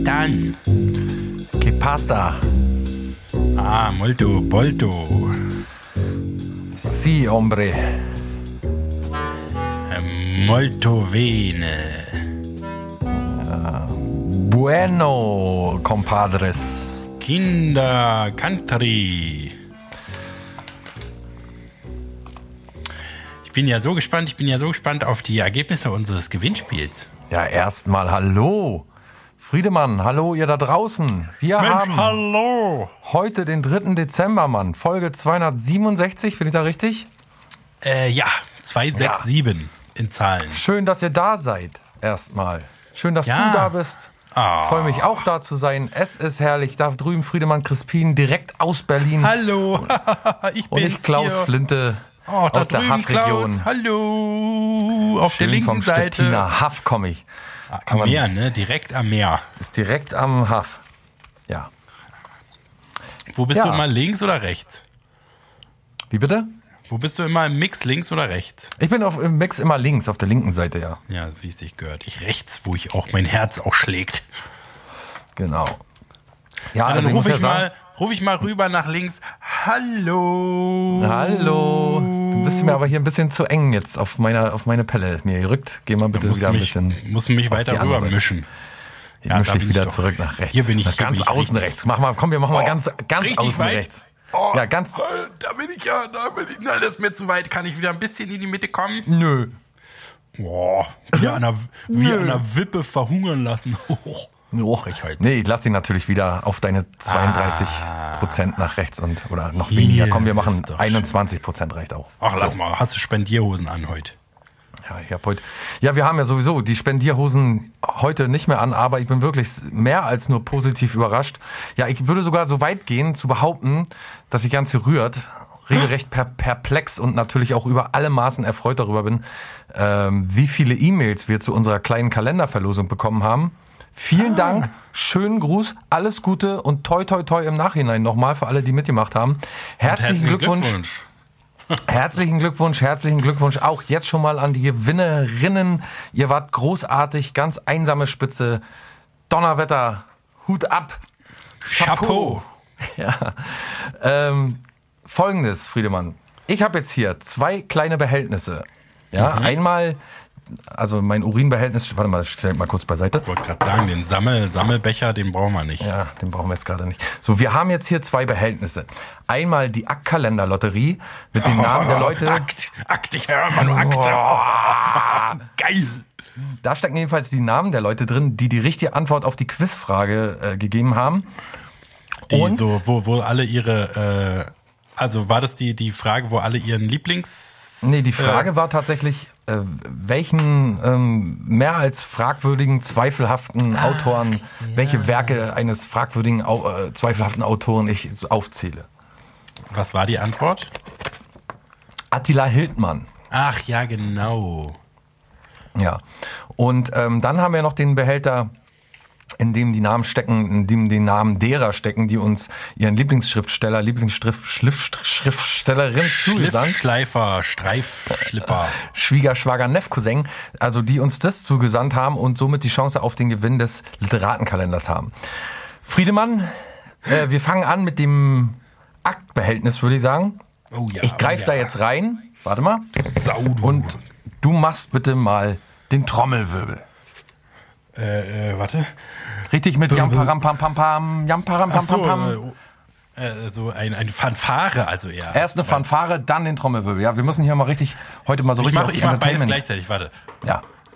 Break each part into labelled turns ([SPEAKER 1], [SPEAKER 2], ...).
[SPEAKER 1] Guten Morgen.
[SPEAKER 2] ¿Cómo están?
[SPEAKER 1] ¿Qué pasa?
[SPEAKER 2] Ah, molto, molto.
[SPEAKER 1] Sí, hombre.
[SPEAKER 2] Eh, Molto bene.
[SPEAKER 1] Bueno, compadres.
[SPEAKER 2] Kinder Country. Ich bin ja so gespannt, ich bin ja so gespannt auf die Ergebnisse unseres Gewinnspiels.
[SPEAKER 1] Ja, erstmal hallo. Friedemann, hallo ihr da draußen. Wir haben
[SPEAKER 2] hallo.
[SPEAKER 1] heute den 3. Dezember, Mann. Folge 267, bin ich da richtig?
[SPEAKER 2] Äh, ja, 267 in Zahlen.
[SPEAKER 1] Schön, dass ihr da seid. Erstmal. Schön, dass
[SPEAKER 2] Ja.
[SPEAKER 1] du da bist.
[SPEAKER 2] Ah.
[SPEAKER 1] Freue mich auch da zu sein. Es ist herrlich. Da drüben Friedemann Crispin direkt aus Berlin.
[SPEAKER 2] Hallo, ich
[SPEAKER 1] ich Klaus
[SPEAKER 2] hier.
[SPEAKER 1] Flinte
[SPEAKER 2] Oh,
[SPEAKER 1] aus der Haffregion.
[SPEAKER 2] Klaus. Hallo. Auf der
[SPEAKER 1] Schön
[SPEAKER 2] linken
[SPEAKER 1] vom
[SPEAKER 2] Seite.
[SPEAKER 1] Stettiner Haff komme ich.
[SPEAKER 2] Am
[SPEAKER 1] Kann
[SPEAKER 2] Meer, ne? Direkt am Meer.
[SPEAKER 1] Das ist direkt am Haff. Ja.
[SPEAKER 2] Wo bist
[SPEAKER 1] Ja.
[SPEAKER 2] du immer links oder rechts?
[SPEAKER 1] Wie bitte?
[SPEAKER 2] Wo bist du immer im Mix links oder rechts?
[SPEAKER 1] Ich bin auf, im Mix immer links, auf der linken Seite, ja.
[SPEAKER 2] Ja, wie es sich gehört. Ich rechts, wo ich auch mein Herz auch schlägt.
[SPEAKER 1] Genau. Ja,
[SPEAKER 2] Dann
[SPEAKER 1] also
[SPEAKER 2] rufe
[SPEAKER 1] ja
[SPEAKER 2] ich, mal, ruf ich mal rüber nach links. Hallo.
[SPEAKER 1] Hallo. Du bist mir aber hier ein bisschen zu eng jetzt auf meiner auf meine Pelle mir gerückt. Geh mal bitte wieder ein
[SPEAKER 2] mich,
[SPEAKER 1] bisschen.
[SPEAKER 2] musst mich weiter rüber mischen.
[SPEAKER 1] Ich
[SPEAKER 2] Ja,
[SPEAKER 1] misch
[SPEAKER 2] da
[SPEAKER 1] dich
[SPEAKER 2] bin ich
[SPEAKER 1] wieder
[SPEAKER 2] doch.
[SPEAKER 1] zurück nach rechts.
[SPEAKER 2] Hier bin ich-
[SPEAKER 1] nach
[SPEAKER 2] hier
[SPEAKER 1] ganz
[SPEAKER 2] ich
[SPEAKER 1] außen
[SPEAKER 2] richtig.
[SPEAKER 1] rechts. Mach mal, komm, wir machen mal
[SPEAKER 2] Oh,
[SPEAKER 1] ganz ganz
[SPEAKER 2] richtig
[SPEAKER 1] außen
[SPEAKER 2] weit?
[SPEAKER 1] rechts.
[SPEAKER 2] Oh,
[SPEAKER 1] Ja, ganz.
[SPEAKER 2] äh, Da bin ich ja, da bin ich. Nein, das ist mir zu weit. Kann ich wieder ein bisschen in die Mitte kommen?
[SPEAKER 1] Nö.
[SPEAKER 2] Boah, wieder an der, wie an der Wippe verhungern lassen.
[SPEAKER 1] Oh.
[SPEAKER 2] Frechheit.
[SPEAKER 1] Nee, ich lass dich natürlich wieder auf deine 32
[SPEAKER 2] Ah.
[SPEAKER 1] Prozent nach rechts und oder noch weniger. Komm, wir machen
[SPEAKER 2] ist doch
[SPEAKER 1] 21 Prozent reicht auch.
[SPEAKER 2] Ach, lass mal. Hast du Spendierhosen an heute?
[SPEAKER 1] Ja, ich hab heute. Ja, wir haben ja sowieso die Spendierhosen heute nicht mehr an, aber ich bin wirklich mehr als nur positiv überrascht. Ja, ich würde sogar so weit gehen zu behaupten, dass ich ganz gerührt, regelrecht per perplex und natürlich auch über alle Maßen erfreut darüber bin, ähm, wie viele E-Mails wir zu unserer kleinen Kalenderverlosung bekommen haben. Vielen Dank, schönen Gruß, alles Gute und toi toi toi im Nachhinein nochmal für alle, die mitgemacht haben. Herzlichen, Glückwunsch. Herzlichen Glückwunsch, herzlichen Glückwunsch auch jetzt schon mal an die Gewinnerinnen. Ihr wart großartig, ganz einsame Spitze. Donnerwetter, Hut ab.
[SPEAKER 2] Chapeau.
[SPEAKER 1] Ja. Ähm, Folgendes, Friedemann. Ich habe jetzt hier zwei kleine Behältnisse. Ja,
[SPEAKER 2] Mhm.
[SPEAKER 1] einmal, also mein Urinbehältnis, warte mal, stell mal kurz beiseite.
[SPEAKER 2] Ich wollte gerade sagen, den Sammel, Sammelbecher, den brauchen wir nicht.
[SPEAKER 1] Ja, den brauchen wir jetzt gerade nicht. So, wir haben jetzt hier zwei Behältnisse. Einmal die Aktkalenderlotterie mit den Namen der Leute.
[SPEAKER 2] Akt, Akt, ich höre immer nur Akte. Geil.
[SPEAKER 1] Da stecken jedenfalls die Namen der Leute drin, die die richtige Antwort auf die Quizfrage äh, gegeben haben.
[SPEAKER 2] Die
[SPEAKER 1] Und?
[SPEAKER 2] so, wo, wo alle ihre, äh, also war das die, die Frage, wo alle ihren Lieblings...
[SPEAKER 1] Nee, die Frage war tatsächlich, äh, welchen ähm, mehr als fragwürdigen, zweifelhaften Autoren, welche Werke eines fragwürdigen, äh, zweifelhaften Autoren ich aufzähle.
[SPEAKER 2] Äh, was war die Antwort?
[SPEAKER 1] Attila Hildmann.
[SPEAKER 2] Ach ja, genau.
[SPEAKER 1] Ja. Und ähm, dann haben wir noch den Behälter, in dem die Namen stecken, in dem die Namen derer stecken, die uns ihren Lieblingsschriftsteller, Lieblingsschriftstellerin zugesandt.
[SPEAKER 2] Schleifer, Streifschlipper.
[SPEAKER 1] Schwiegerschwager, Neffcousin, also die uns das zugesandt haben und somit die Chance auf den Gewinn des Literatenkalenders haben. Friedemann, äh, wir fangen an mit dem Aktbehältnis, würde ich sagen.
[SPEAKER 2] Oh ja.
[SPEAKER 1] Ich greife
[SPEAKER 2] oh
[SPEAKER 1] da
[SPEAKER 2] ja.
[SPEAKER 1] jetzt rein. Warte mal.
[SPEAKER 2] Sau, du.
[SPEAKER 1] Und du machst bitte mal den Trommelwirbel.
[SPEAKER 2] Äh, äh, warte.
[SPEAKER 1] Richtig mit Jam Param Pam Pam Pam, Jam Param Pam Pam Pam.
[SPEAKER 2] äh, äh, so ein, eine Fanfare, also eher.
[SPEAKER 1] Erst eine Fanfare, dann den Trommelwirbel. Ja, wir müssen hier mal richtig, heute mal so
[SPEAKER 2] ich
[SPEAKER 1] richtig
[SPEAKER 2] mache
[SPEAKER 1] auf
[SPEAKER 2] ich mach beides gleichzeitig, warte.
[SPEAKER 1] Ja.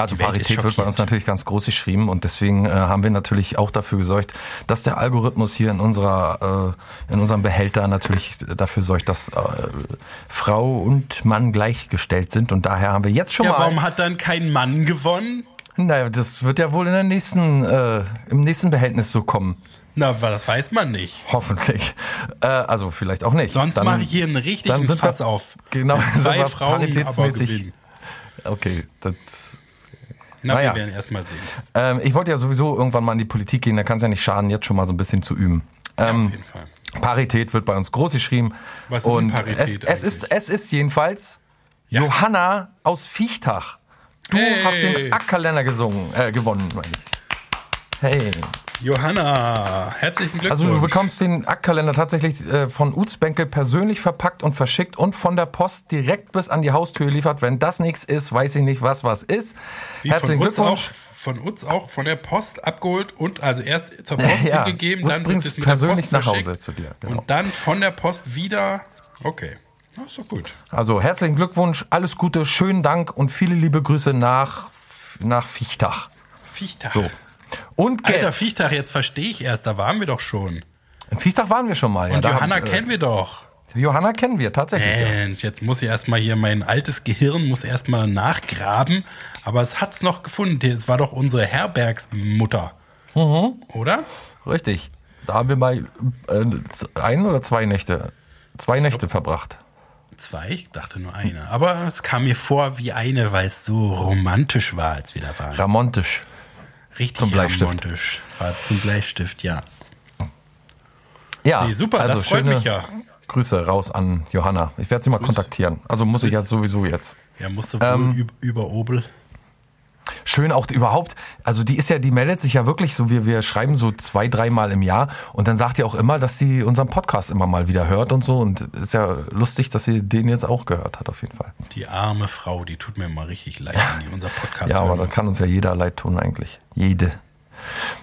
[SPEAKER 1] Also Parität wird bei uns natürlich ganz groß geschrieben und deswegen äh, haben wir natürlich auch dafür gesorgt, dass der Algorithmus hier in unserer äh, in unserem Behälter natürlich dafür sorgt, dass äh, Frau und Mann gleichgestellt sind und daher haben wir jetzt schon
[SPEAKER 2] Ja,
[SPEAKER 1] mal
[SPEAKER 2] warum hat dann kein Mann gewonnen?
[SPEAKER 1] Naja, das wird ja wohl in der nächsten, äh, im nächsten Behältnis so kommen.
[SPEAKER 2] Na, das weiß man nicht.
[SPEAKER 1] Hoffentlich. Äh, also vielleicht auch nicht.
[SPEAKER 2] Sonst
[SPEAKER 1] Dann-
[SPEAKER 2] mache ich hier einen richtigen
[SPEAKER 1] dann sind
[SPEAKER 2] Fass
[SPEAKER 1] wir-
[SPEAKER 2] auf.
[SPEAKER 1] Genau,
[SPEAKER 2] zwei Frauen aber
[SPEAKER 1] paritätsmäßig-
[SPEAKER 2] gewinnen.
[SPEAKER 1] Okay, das,
[SPEAKER 2] Na,
[SPEAKER 1] Naja.
[SPEAKER 2] wir werden erst mal sehen.
[SPEAKER 1] ähm, ich wollte ja sowieso irgendwann mal in die Politik gehen, da kann es ja nicht schaden, jetzt schon mal so ein bisschen zu üben.
[SPEAKER 2] Ja,
[SPEAKER 1] Ähm,
[SPEAKER 2] auf jeden Fall.
[SPEAKER 1] Parität wird bei uns groß geschrieben.
[SPEAKER 2] Was ist denn
[SPEAKER 1] und
[SPEAKER 2] Parität
[SPEAKER 1] es, es, ist, es ist jedenfalls
[SPEAKER 2] Ja.
[SPEAKER 1] Johanna aus Viechtach. Du
[SPEAKER 2] Hey.
[SPEAKER 1] hast den Ackkalender gesungen, äh, gewonnen, meine ich. Hey.
[SPEAKER 2] Johanna, herzlichen Glückwunsch.
[SPEAKER 1] Also du bekommst den Ackkalender tatsächlich äh, von Uzbenkel persönlich verpackt und verschickt und von der Post direkt bis an die Haustür geliefert. Wenn das nichts ist, weiß ich nicht, was was ist.
[SPEAKER 2] Wie
[SPEAKER 1] Herzlichen
[SPEAKER 2] von uns, auch,
[SPEAKER 1] Glückwunsch.
[SPEAKER 2] von uns auch von der Post abgeholt und also erst zur Post
[SPEAKER 1] Ja,
[SPEAKER 2] hingegeben,
[SPEAKER 1] uns
[SPEAKER 2] dann
[SPEAKER 1] bringt's
[SPEAKER 2] wird es mit
[SPEAKER 1] persönlich nach Hause zu dir, genau.
[SPEAKER 2] Und dann von der Post wieder. Okay, Na, ist doch gut.
[SPEAKER 1] Also herzlichen Glückwunsch, alles Gute, schönen Dank und viele liebe Grüße nach, nach Viechtach.
[SPEAKER 2] Viechtag.
[SPEAKER 1] So. Und
[SPEAKER 2] Alter,
[SPEAKER 1] jetzt.
[SPEAKER 2] Viechtag, jetzt verstehe ich erst, da waren wir doch schon.
[SPEAKER 1] In Viechtach waren wir schon mal.
[SPEAKER 2] Und
[SPEAKER 1] da
[SPEAKER 2] Johanna
[SPEAKER 1] haben, äh,
[SPEAKER 2] kennen wir doch.
[SPEAKER 1] Johanna kennen wir tatsächlich. ja.
[SPEAKER 2] Mensch, jetzt muss ich erstmal hier, mein altes Gehirn muss erstmal nachgraben. Aber es hat's noch gefunden. Es war doch unsere Herbergsmutter.
[SPEAKER 1] Mhm.
[SPEAKER 2] Oder?
[SPEAKER 1] Richtig. Da haben wir mal äh, ein oder zwei Nächte, zwei Nächte verbracht.
[SPEAKER 2] Zwei? Ich dachte nur eine. Aber es kam mir vor wie eine, weil es so romantisch war, als wir da waren.
[SPEAKER 1] Ramontisch.
[SPEAKER 2] Richtig
[SPEAKER 1] zum Bleistift.
[SPEAKER 2] zum Bleistift, ja.
[SPEAKER 1] Ja,
[SPEAKER 2] Nee, super,
[SPEAKER 1] also
[SPEAKER 2] das freut
[SPEAKER 1] schöne
[SPEAKER 2] mich ja.
[SPEAKER 1] Grüße raus an Johanna. Ich werde sie mal kontaktieren. Also muss ich ja sowieso jetzt.
[SPEAKER 2] Ja, musste wohl
[SPEAKER 1] Ähm,
[SPEAKER 2] üb- über Obel.
[SPEAKER 1] Schön auch überhaupt, also die ist ja, die meldet sich ja wirklich so, wir, wir schreiben so zwei, dreimal im Jahr und dann sagt ihr auch immer, dass sie unseren Podcast immer mal wieder hört und so und ist ja lustig, dass sie den jetzt auch gehört hat auf jeden Fall.
[SPEAKER 2] Die arme Frau, die tut mir immer richtig leid, wenn die unser Podcast
[SPEAKER 1] Ja, aber das kann uns ja jeder leid tun eigentlich. Jede.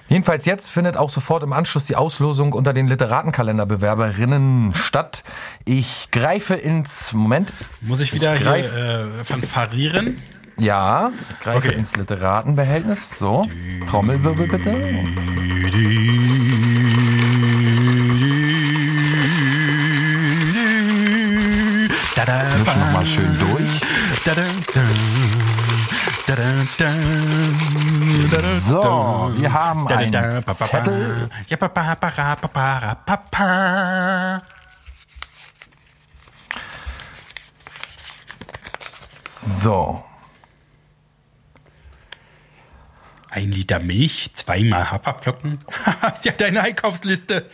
[SPEAKER 1] Jedenfalls jetzt findet auch sofort im Anschluss die Auslosung unter den Literatenkalenderbewerberinnen statt. Ich greife ins Moment.
[SPEAKER 2] Muss ich wieder
[SPEAKER 1] greif-
[SPEAKER 2] hier äh, fanfarieren?
[SPEAKER 1] Ja, ich greife
[SPEAKER 2] Okay.
[SPEAKER 1] ins Literatenbehältnis. So, Trommelwirbel bitte. Mischen noch mal schön durch. So, wir haben einen Zettel. So,
[SPEAKER 2] Ein Liter Milch, zweimal Haferflocken. ist ja deine Einkaufsliste.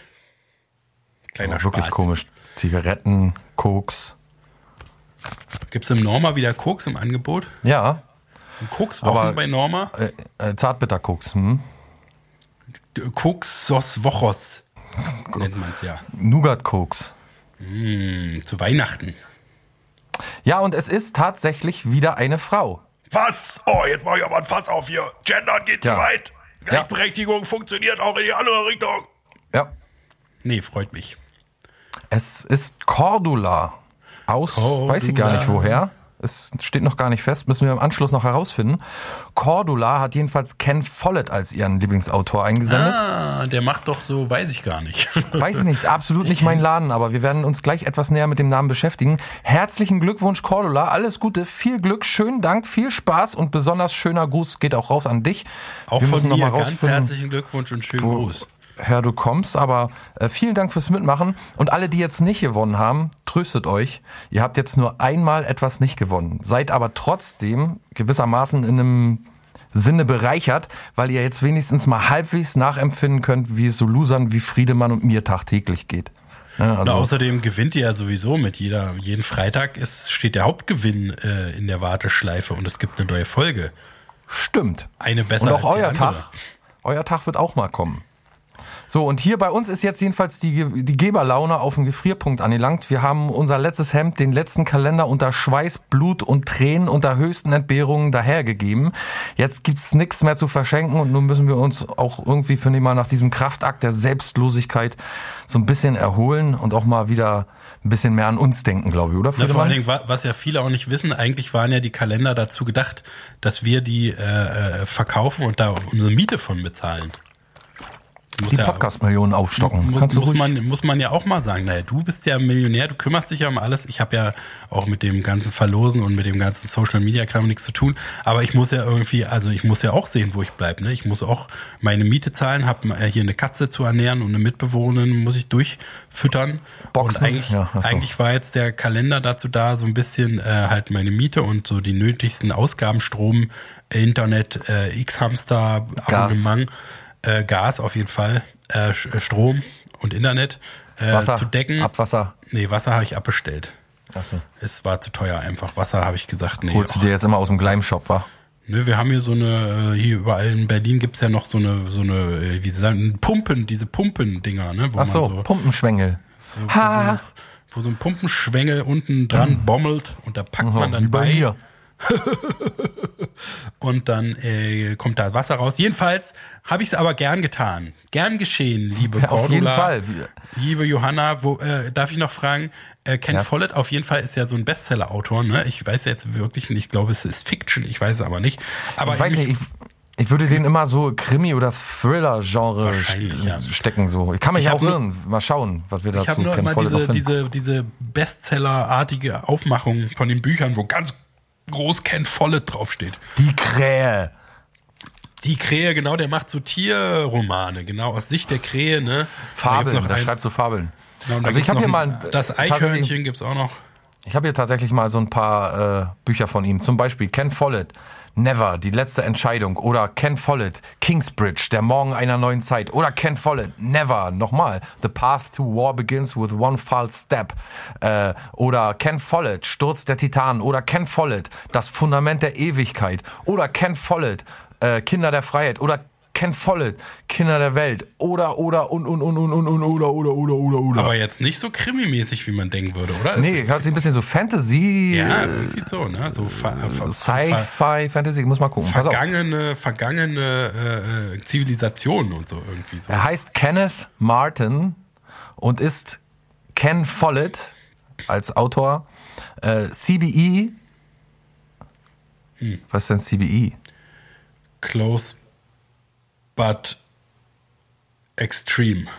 [SPEAKER 2] Kleiner
[SPEAKER 1] aber wirklich
[SPEAKER 2] Spaß.
[SPEAKER 1] komisch. Zigaretten, Koks.
[SPEAKER 2] Gibt's im Norma wieder Koks im Angebot?
[SPEAKER 1] Ja,
[SPEAKER 2] Kokswochen bei Norma?
[SPEAKER 1] äh, äh, Zartbitterkoks. Hm?
[SPEAKER 2] Koksos Wochos nennt man's ja.
[SPEAKER 1] Nougat-Koks.
[SPEAKER 2] Hm, zu Weihnachten.
[SPEAKER 1] Ja, und es ist tatsächlich wieder eine Frau.
[SPEAKER 2] Was? Oh, jetzt mach ich aber ein Fass auf hier. Gendern geht
[SPEAKER 1] Ja.
[SPEAKER 2] zu weit. Gleichberechtigung funktioniert auch in die andere Richtung.
[SPEAKER 1] Ja.
[SPEAKER 2] Nee, freut mich.
[SPEAKER 1] Es ist Cordula. Aus,
[SPEAKER 2] Cordula.
[SPEAKER 1] weiß ich gar nicht woher. Es steht noch gar nicht fest, müssen wir im Anschluss noch herausfinden. Cordula hat jedenfalls Ken Follett als ihren Lieblingsautor eingesendet.
[SPEAKER 2] Ah, der macht doch so, weiß ich gar nicht.
[SPEAKER 1] Weiß ich nicht, ist absolut nicht mein Laden, aber wir werden uns gleich etwas näher mit dem Namen beschäftigen. Herzlichen Glückwunsch, Cordula. Alles Gute, viel Glück, schönen Dank, viel Spaß und besonders schöner Gruß geht auch raus an dich.
[SPEAKER 2] Auch
[SPEAKER 1] wir
[SPEAKER 2] von mir ganz herzlichen Glückwunsch und schönen Gruß.
[SPEAKER 1] Herr, du kommst, aber äh, vielen Dank fürs Mitmachen. Und alle, die jetzt nicht gewonnen haben, tröstet euch. Ihr habt jetzt nur einmal etwas nicht gewonnen. Seid aber trotzdem gewissermaßen in einem Sinne bereichert, weil ihr jetzt wenigstens mal halbwegs nachempfinden könnt, wie es so Losern wie Friedemann und mir tagtäglich geht. Ja,
[SPEAKER 2] Und
[SPEAKER 1] also,
[SPEAKER 2] außerdem gewinnt ihr ja sowieso mit jeder, jeden Freitag ist, steht der Hauptgewinn äh, in der Warteschleife und es gibt eine neue Folge.
[SPEAKER 1] stimmt.
[SPEAKER 2] Eine besser
[SPEAKER 1] Und auch euer
[SPEAKER 2] andere.
[SPEAKER 1] Tag. Euer Tag wird auch mal kommen. So, und hier bei uns ist jetzt jedenfalls die, die Geberlaune auf den Gefrierpunkt angelangt. Wir haben unser letztes Hemd, den letzten Kalender unter Schweiß, Blut und Tränen unter höchsten Entbehrungen dahergegeben. Jetzt gibt's nichts mehr zu verschenken und nun müssen wir uns auch irgendwie, finde ich mal, nach diesem Kraftakt der Selbstlosigkeit so ein bisschen erholen und auch mal wieder ein bisschen mehr an uns denken, glaube ich, oder?
[SPEAKER 2] Na, vor allen? Dingen, wa- was ja viele auch nicht wissen, eigentlich waren ja die Kalender dazu gedacht, dass wir die äh, äh, verkaufen und da unsere Miete von bezahlen. Muss
[SPEAKER 1] die
[SPEAKER 2] ja-
[SPEAKER 1] Podcast-Millionen aufstocken.
[SPEAKER 2] Mu-
[SPEAKER 1] Kannst
[SPEAKER 2] muss, man, muss man ja auch mal sagen, naja, du bist ja Millionär, du kümmerst dich ja um alles. Ich habe ja auch mit dem ganzen Verlosen und mit dem ganzen Social Media Kram nichts zu tun. Aber ich muss ja irgendwie, also ich muss ja auch sehen, wo ich bleibe. Ne? Ich muss auch meine Miete zahlen, habe hier eine Katze zu ernähren und eine Mitbewohnerin muss ich durchfüttern.
[SPEAKER 1] Boxen?
[SPEAKER 2] Und eigentlich,
[SPEAKER 1] Ja, so.
[SPEAKER 2] eigentlich war jetzt der Kalender dazu da, so ein bisschen äh, halt meine Miete und so die nötigsten Ausgaben, Strom, Internet, äh, X-Hamster,
[SPEAKER 1] Gas.
[SPEAKER 2] Abonnement, äh, Gas auf jeden Fall, äh, Sch- Strom und Internet äh,
[SPEAKER 1] Wasser,
[SPEAKER 2] zu decken.
[SPEAKER 1] Abwasser.
[SPEAKER 2] Nee, Wasser habe ich abbestellt.
[SPEAKER 1] Achso.
[SPEAKER 2] Es war zu teuer einfach. Wasser habe ich gesagt, nee.
[SPEAKER 1] Holst du dir jetzt immer aus dem Gleim-Shop, wa?
[SPEAKER 2] Ne, wir haben hier so eine, äh, hier überall in Berlin gibt's ja noch so eine, so eine, äh, wie sie sagen, Pumpen, diese Pumpendinger, ne? Wo
[SPEAKER 1] Ach so,
[SPEAKER 2] so,
[SPEAKER 1] Pumpenschwengel. Ha!
[SPEAKER 2] wo so ein Pumpenschwengel unten dran bommelt und da packt man dann
[SPEAKER 1] Wie bei
[SPEAKER 2] bei
[SPEAKER 1] mir.
[SPEAKER 2] und dann äh, kommt da Wasser raus. Jedenfalls habe ich es aber gern getan. Gern geschehen, liebe
[SPEAKER 1] Ja, auf jeden
[SPEAKER 2] Cordula,
[SPEAKER 1] Fall.
[SPEAKER 2] Liebe Johanna. Wo, äh, darf ich noch fragen, äh, Ken
[SPEAKER 1] Ja.
[SPEAKER 2] Follett auf jeden Fall ist ja so ein Bestseller-Autor. Ne? Ich weiß jetzt wirklich nicht, ich glaube, es ist Fiction, ich weiß es aber nicht. Aber
[SPEAKER 1] Ich weiß nicht, ich, ich würde den immer so Krimi- oder Thriller-Genre st-
[SPEAKER 2] ja.
[SPEAKER 1] stecken. So. Ich kann mich
[SPEAKER 2] Ich
[SPEAKER 1] auch irren. Mal schauen, was wir
[SPEAKER 2] Ich
[SPEAKER 1] dazu
[SPEAKER 2] habe nur
[SPEAKER 1] Ken
[SPEAKER 2] immer
[SPEAKER 1] Follett
[SPEAKER 2] diese, diese, diese Bestseller-artige Aufmachung von den Büchern, wo ganz groß Ken Follett draufsteht.
[SPEAKER 1] Die Krähe.
[SPEAKER 2] Die Krähe, genau, der macht so Tierromane, genau, aus Sicht der Krähe, ne? Da
[SPEAKER 1] Fabeln,
[SPEAKER 2] noch
[SPEAKER 1] der schreibt so Fabeln.
[SPEAKER 2] Genau, da
[SPEAKER 1] also ich habe hier mal
[SPEAKER 2] ein- das Eichhörnchen gibt's auch noch.
[SPEAKER 1] Ich habe hier tatsächlich mal so ein paar äh, Bücher von ihm. Zum Beispiel Ken Follett, Never, die letzte Entscheidung. Oder Ken Follett, Kingsbridge, der Morgen einer neuen Zeit. Oder Ken Follett, Never, nochmal. The Path to War begins with one false step. Äh, oder Ken Follett, Sturz der Titanen. Oder Ken Follett, das Fundament der Ewigkeit. Oder Ken Follett, äh, Kinder der Freiheit. Oder Ken Follett, Kinder der Welt. Oder, oder, und, und, und, und, und, und, oder, oder, oder, oder, oder.
[SPEAKER 2] Aber jetzt nicht so krimimäßig, wie man denken würde, oder?
[SPEAKER 1] nee, hört sich ein bisschen so Fantasy.
[SPEAKER 2] Ja,
[SPEAKER 1] äh,
[SPEAKER 2] irgendwie so, ne? So
[SPEAKER 1] Sci-Fi, Fantasy, muss mal gucken.
[SPEAKER 2] Vergangene, vergangene äh, Zivilisationen und so irgendwie so.
[SPEAKER 1] Er heißt Kenneth Martin und ist Ken Follett als Autor. Äh, CBE.
[SPEAKER 2] Hm.
[SPEAKER 1] Was ist denn CBE?
[SPEAKER 2] Close but extreme.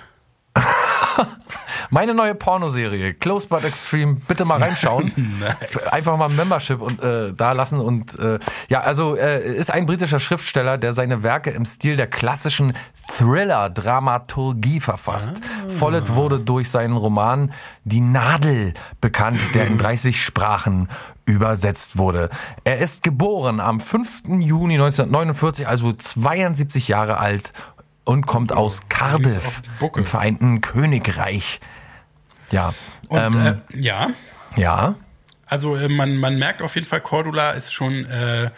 [SPEAKER 1] Meine neue Pornoserie, Close but Extreme, bitte mal reinschauen.
[SPEAKER 2] Nice.
[SPEAKER 1] Einfach mal ein Membership und äh, da lassen und äh, ja, also äh, ist ein britischer Schriftsteller, der seine Werke im Stil der klassischen Thriller-Dramaturgie verfasst. Follett wurde durch seinen Roman Die Nadel bekannt, der in 30 Sprachen übersetzt wurde. Er ist geboren am 5. Juni 1949, also 72 Jahre alt und kommt aus Cardiff im Vereinten Königreich. Ja.
[SPEAKER 2] Und
[SPEAKER 1] ähm,
[SPEAKER 2] äh, ja,
[SPEAKER 1] ja.
[SPEAKER 2] also äh, man, man merkt auf jeden Fall, Cordula ist schon, äh,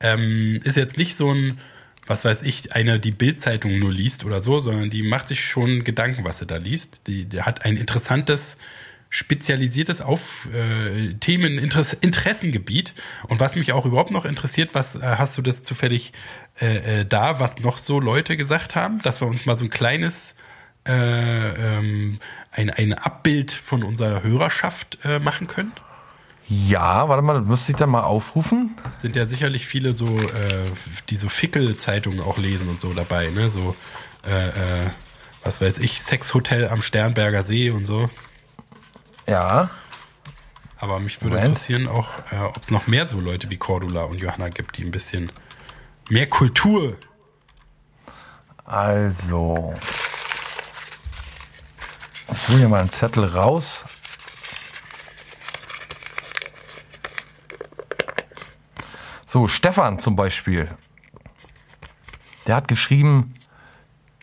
[SPEAKER 2] ähm, ist jetzt nicht so ein, was weiß ich, eine, die Bildzeitung nur liest oder so, sondern die macht sich schon Gedanken, was sie da liest. Die, die hat ein interessantes, spezialisiertes auf äh, Themen, Interess Interessengebiet. Und was mich auch überhaupt noch interessiert, was äh, hast du das zufällig äh, äh, da, was noch so Leute gesagt haben, dass wir uns mal so ein kleines äh, ähm, ein, ein Abbild von unserer Hörerschaft äh, machen können?
[SPEAKER 1] Ja, warte mal, das müsste ich dann mal aufrufen.
[SPEAKER 2] Sind ja sicherlich viele so, äh, die so Fickel-Zeitungen auch lesen und so dabei, ne? So, äh, äh, was weiß ich, Sexhotel am Sternberger See und so.
[SPEAKER 1] Ja.
[SPEAKER 2] Aber mich würde
[SPEAKER 1] Moment.
[SPEAKER 2] interessieren auch, ob es noch mehr so Leute wie Cordula und Johanna gibt, die ein bisschen mehr Kultur.
[SPEAKER 1] Also. Ich hole hier mal einen Zettel raus. So, Stefan zum Beispiel. Der hat geschrieben,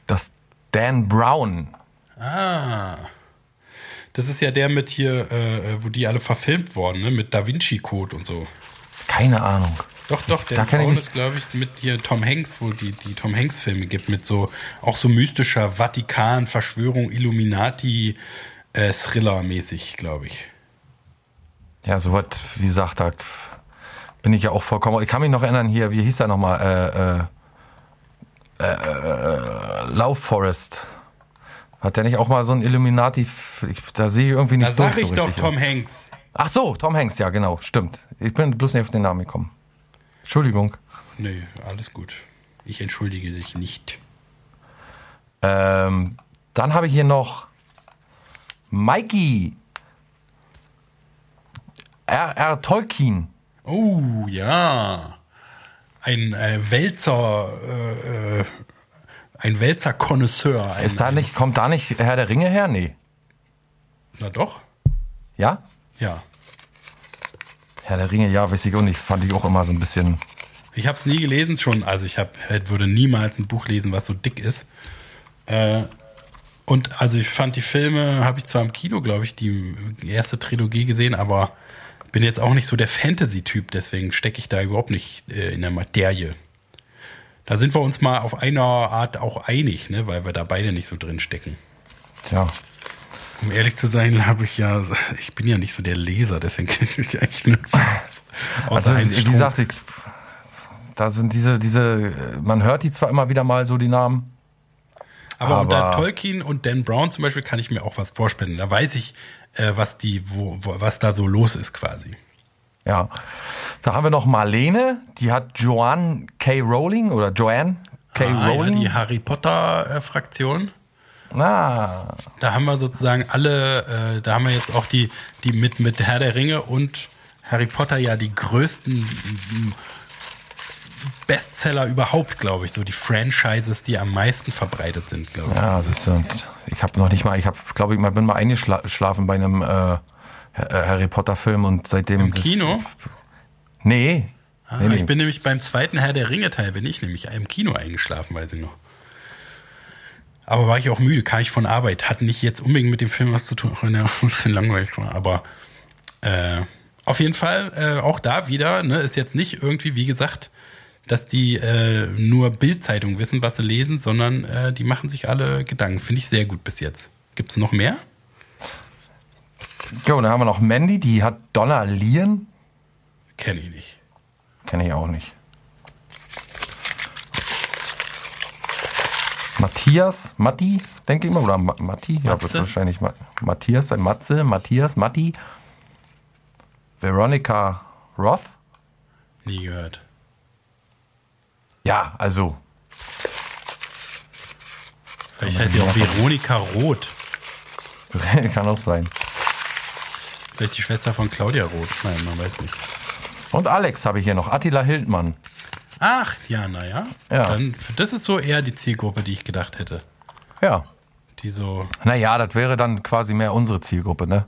[SPEAKER 1] dass Dan Brown.
[SPEAKER 2] Ah. Das ist ja der mit hier, äh, wo die alle verfilmt wurden, ne? Mit Da Vinci Code und so.
[SPEAKER 1] Keine Ahnung.
[SPEAKER 2] Doch, doch, der
[SPEAKER 1] Da mich-
[SPEAKER 2] ist, glaube ich, mit hier Tom Hanks, wo die, die Tom Hanks-Filme gibt, mit so auch so mystischer Vatikan, Verschwörung, Illuminati, äh, Thriller-mäßig, glaube ich.
[SPEAKER 1] Ja, so was, wie gesagt, da bin ich ja auch vollkommen. Ich kann mich noch erinnern, hier, wie hieß der nochmal? Äh, äh, äh, Love Forest. Hat der nicht auch mal so ein Illuminati? Ich, da sehe ich irgendwie nicht
[SPEAKER 2] Da sag
[SPEAKER 1] durch
[SPEAKER 2] ich
[SPEAKER 1] so
[SPEAKER 2] doch. Tom Hanks.
[SPEAKER 1] Ach so, Tom Hanks, ja, genau, stimmt. Ich bin bloß nicht auf den Namen gekommen. Entschuldigung.
[SPEAKER 2] Nee, alles gut. Ich entschuldige dich nicht.
[SPEAKER 1] Ähm, dann habe ich hier noch Mikey. R.R. Tolkien.
[SPEAKER 2] Oh, ja. Ein äh, Wälzer, äh, äh, ein Wälzer-Konnoisseur.
[SPEAKER 1] Ist da nicht, kommt da nicht Herr der Ringe her? Nee.
[SPEAKER 2] Na doch.
[SPEAKER 1] Ja?
[SPEAKER 2] Ja.
[SPEAKER 1] Herr der Ringe, ja, weiß ich auch nicht. Fand ich auch immer so ein bisschen.
[SPEAKER 2] Ich habe es nie gelesen schon. Also ich hab, würde niemals ein Buch lesen, was so dick ist. Äh, und also ich fand die Filme, habe ich zwar im Kino, glaube ich, die erste Trilogie gesehen, aber bin jetzt auch nicht so der Fantasy-Typ, deswegen stecke ich da überhaupt nicht äh, in der Materie. Da sind wir uns mal auf einer Art auch einig, ne, weil wir da beide nicht so drin stecken.
[SPEAKER 1] Tja.
[SPEAKER 2] Um ehrlich zu sein, habe ich ja, ich bin ja nicht so der Leser, deswegen kenne ich eigentlich nichts aus.
[SPEAKER 1] Also, wie
[SPEAKER 2] Strunk.
[SPEAKER 1] gesagt, ich, da sind diese, diese, man hört die zwar immer wieder mal so, die Namen.
[SPEAKER 2] Aber, unter
[SPEAKER 1] Aber-
[SPEAKER 2] Tolkien und Dan Brown zum Beispiel kann ich mir auch was vorstellen. Da weiß ich, äh, was die, wo, wo, was da so los ist quasi.
[SPEAKER 1] Ja. Da haben wir noch Marlene, die hat Joanne K. Rowling oder Joanne K.
[SPEAKER 2] Ah, ja,
[SPEAKER 1] Rowling.
[SPEAKER 2] die Harry Potter äh, Fraktion.
[SPEAKER 1] Ah,
[SPEAKER 2] Da haben wir sozusagen alle, äh, da haben wir jetzt auch die, die mit, mit Herr der Ringe und Harry Potter ja die größten Bestseller überhaupt, glaube ich. So die Franchises, die am meisten verbreitet sind, glaube ich.
[SPEAKER 1] ja, das ist, und ich habe noch nicht mal, ich habe, glaube ich, mal bin mal eingeschlafen bei einem äh, Harry Potter Film und seitdem
[SPEAKER 2] Im
[SPEAKER 1] das-
[SPEAKER 2] Kino?
[SPEAKER 1] Nee.
[SPEAKER 2] Ah,
[SPEAKER 1] nee, nee.
[SPEAKER 2] Ich bin nämlich beim zweiten Herr der Ringe Teil, bin ich nämlich im Kino eingeschlafen, weiß ich noch. Aber war ich auch müde, kam ich von Arbeit, hat nicht jetzt unbedingt mit dem Film was zu tun, auch wenn er ein bisschen langweilig war, aber äh, auf jeden Fall äh, auch da wieder, ne, ist jetzt nicht irgendwie, wie gesagt, dass die äh, nur Bildzeitung wissen, was sie lesen, sondern äh, die machen sich alle Gedanken. Finde ich sehr gut bis jetzt. Gibt es noch mehr?
[SPEAKER 1] Jo, dann haben wir noch Mandy, die hat Donna Leon.
[SPEAKER 2] Kenne ich nicht.
[SPEAKER 1] Kenne ich auch nicht. Matthias, Matti, denke ich mal, oder Ma Matti? Ja, wird wahrscheinlich Ma Matthias sein. Matze, Matthias, Matti. Veronica Roth.
[SPEAKER 2] Nie gehört.
[SPEAKER 1] Ja, also,
[SPEAKER 2] Vielleicht heißt sie auch Veronika Roth.
[SPEAKER 1] kann auch sein.
[SPEAKER 2] Vielleicht die Schwester von Claudia Roth. Nein, man weiß nicht.
[SPEAKER 1] Und Alex habe ich hier noch, Attila Hildmann.
[SPEAKER 2] Ach, ja, naja.
[SPEAKER 1] Ja.
[SPEAKER 2] Dann, das ist so eher die Zielgruppe, die ich gedacht hätte.
[SPEAKER 1] Ja.
[SPEAKER 2] Die so.
[SPEAKER 1] Naja, das wäre dann quasi mehr unsere Zielgruppe, ne?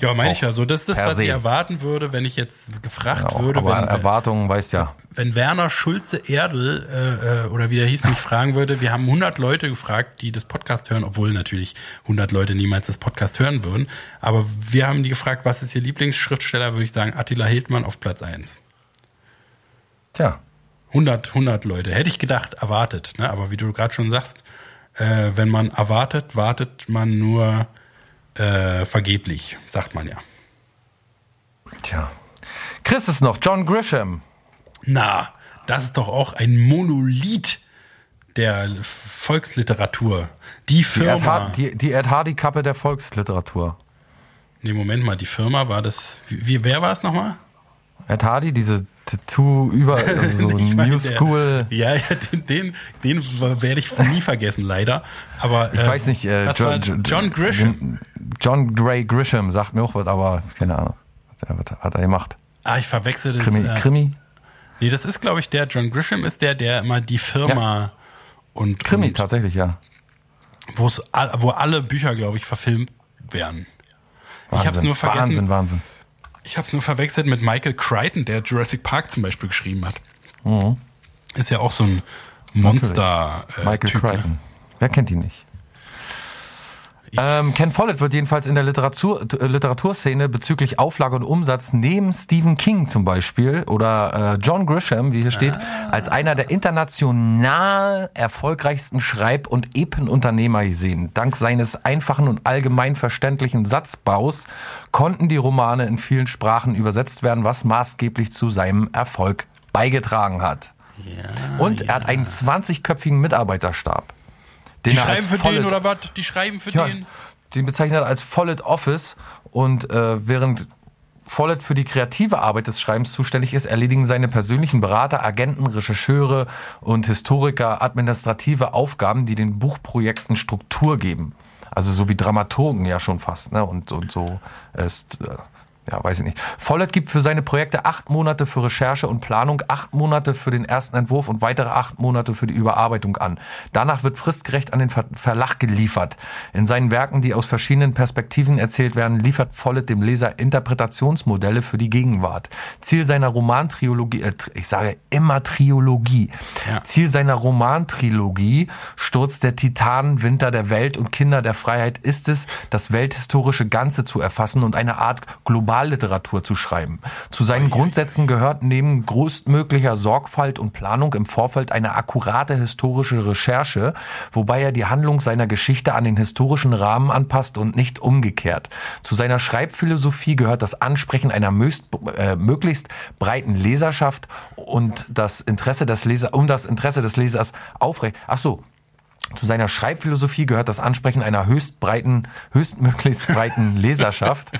[SPEAKER 2] Ja, meine ich ja so. Das ist das, was
[SPEAKER 1] se.
[SPEAKER 2] ich erwarten würde, wenn ich jetzt gefragt
[SPEAKER 1] Ja,
[SPEAKER 2] würde,
[SPEAKER 1] aber
[SPEAKER 2] wenn,
[SPEAKER 1] Erwartungen, weißt ja.
[SPEAKER 2] wenn Werner Schulze Erdl äh, äh, oder wie der hieß, mich fragen würde, wir haben 100 Leute gefragt, die das Podcast hören, obwohl natürlich 100 Leute niemals das Podcast hören würden. Aber wir haben die gefragt, was ist ihr Lieblingsschriftsteller, würde ich sagen, Attila Hildmann auf Platz 1.
[SPEAKER 1] Tja.
[SPEAKER 2] 100, 100 Leute. Hätte ich gedacht, erwartet. Ne? Aber wie du gerade schon sagst, äh, wenn man erwartet, wartet man nur äh, vergeblich, sagt man ja.
[SPEAKER 1] Tja. Chris ist noch, John Grisham.
[SPEAKER 2] Na, das ist doch auch ein Monolith der Volksliteratur. Die
[SPEAKER 1] Die
[SPEAKER 2] Firma.
[SPEAKER 1] Ed, die, die Ed Hardy-Kappe der Volksliteratur.
[SPEAKER 2] nee, Moment mal, die Firma war das. Wie wer war es nochmal?
[SPEAKER 1] Ed Hardy, diese Tattoo über also so New
[SPEAKER 2] der-
[SPEAKER 1] School.
[SPEAKER 2] Ja, ja, den, den, den werde ich nie vergessen, leider. Aber
[SPEAKER 1] Ich
[SPEAKER 2] äh,
[SPEAKER 1] weiß nicht, äh,
[SPEAKER 2] das
[SPEAKER 1] Jo-
[SPEAKER 2] war
[SPEAKER 1] Jo-
[SPEAKER 2] John Grisham.
[SPEAKER 1] John Gray Grisham sagt mir auch was, aber keine Ahnung. Was, was hat er gemacht?
[SPEAKER 2] Ah, ich verwechsel das.
[SPEAKER 1] Krimi?
[SPEAKER 2] äh,
[SPEAKER 1] Krimi?
[SPEAKER 2] Nee, das ist, glaube ich, der John Grisham ist der, der immer die Firma und,
[SPEAKER 1] Krimi,
[SPEAKER 2] und
[SPEAKER 1] tatsächlich, ja.
[SPEAKER 2] wo alle Bücher, glaube ich, verfilmt werden. Ich habe es
[SPEAKER 1] Wahnsinn,
[SPEAKER 2] nur vergessen.
[SPEAKER 1] Wahnsinn, Wahnsinn.
[SPEAKER 2] Ich habe es nur verwechselt mit Michael Crichton, der Jurassic Park zum Beispiel geschrieben hat. Ist ja auch so ein Monster. Äh,
[SPEAKER 1] Michael
[SPEAKER 2] typ, ne?
[SPEAKER 1] Crichton. Wer kennt ihn nicht? Ähm, Ken Follett wird jedenfalls in der Literatur, äh, Literaturszene bezüglich Auflage und Umsatz neben Stephen King zum Beispiel oder äh, John Grisham, wie hier steht, als einer der international erfolgreichsten Schreib- und Epenunternehmer gesehen. Dank seines einfachen und allgemein verständlichen Satzbaus konnten die Romane in vielen Sprachen übersetzt werden, was maßgeblich zu seinem Erfolg beigetragen hat. und er hat einen 20-köpfigen Mitarbeiterstab. Den
[SPEAKER 2] Die schreiben für den oder was? Die schreiben für
[SPEAKER 1] ja,
[SPEAKER 2] den?
[SPEAKER 1] den bezeichnet er als Follett Office und äh, während Follett für die kreative Arbeit des Schreibens zuständig ist, erledigen seine persönlichen Berater, Agenten, Rechercheure und Historiker administrative Aufgaben, die den Buchprojekten Struktur geben. Also so wie Dramaturgen ja schon fast, ne? Und, und so ist. Äh, ja, weiß ich nicht. Vollert gibt für seine Projekte acht Monate für Recherche und Planung, acht Monate für den ersten Entwurf und weitere acht Monate für die Überarbeitung an. Danach wird fristgerecht an den Verlag geliefert. In seinen Werken, die aus verschiedenen Perspektiven erzählt werden, liefert Follett dem Leser Interpretationsmodelle für die Gegenwart. Ziel seiner Romantriologie, äh, ich sage immer Triologie. Ja. Ziel seiner Romantrilogie Sturz der Titanen, Winter der Welt und Kinder der Freiheit ist es, das welthistorische Ganze zu erfassen und eine Art global Kriminalliteratur zu schreiben. Zu seinen Grundsätzen gehört neben größtmöglicher Sorgfalt und Planung im Vorfeld eine akkurate historische Recherche, wobei er die Handlung seiner Geschichte an den historischen Rahmen anpasst und nicht umgekehrt. Zu seiner Schreibphilosophie gehört das Ansprechen einer möglichst, äh, möglichst breiten Leserschaft und das Interesse des Lesers, um das Interesse des Lesers aufrecht. Ach so, zu seiner Schreibphilosophie gehört das Ansprechen einer höchst breiten, höchstmöglichst breiten Leserschaft.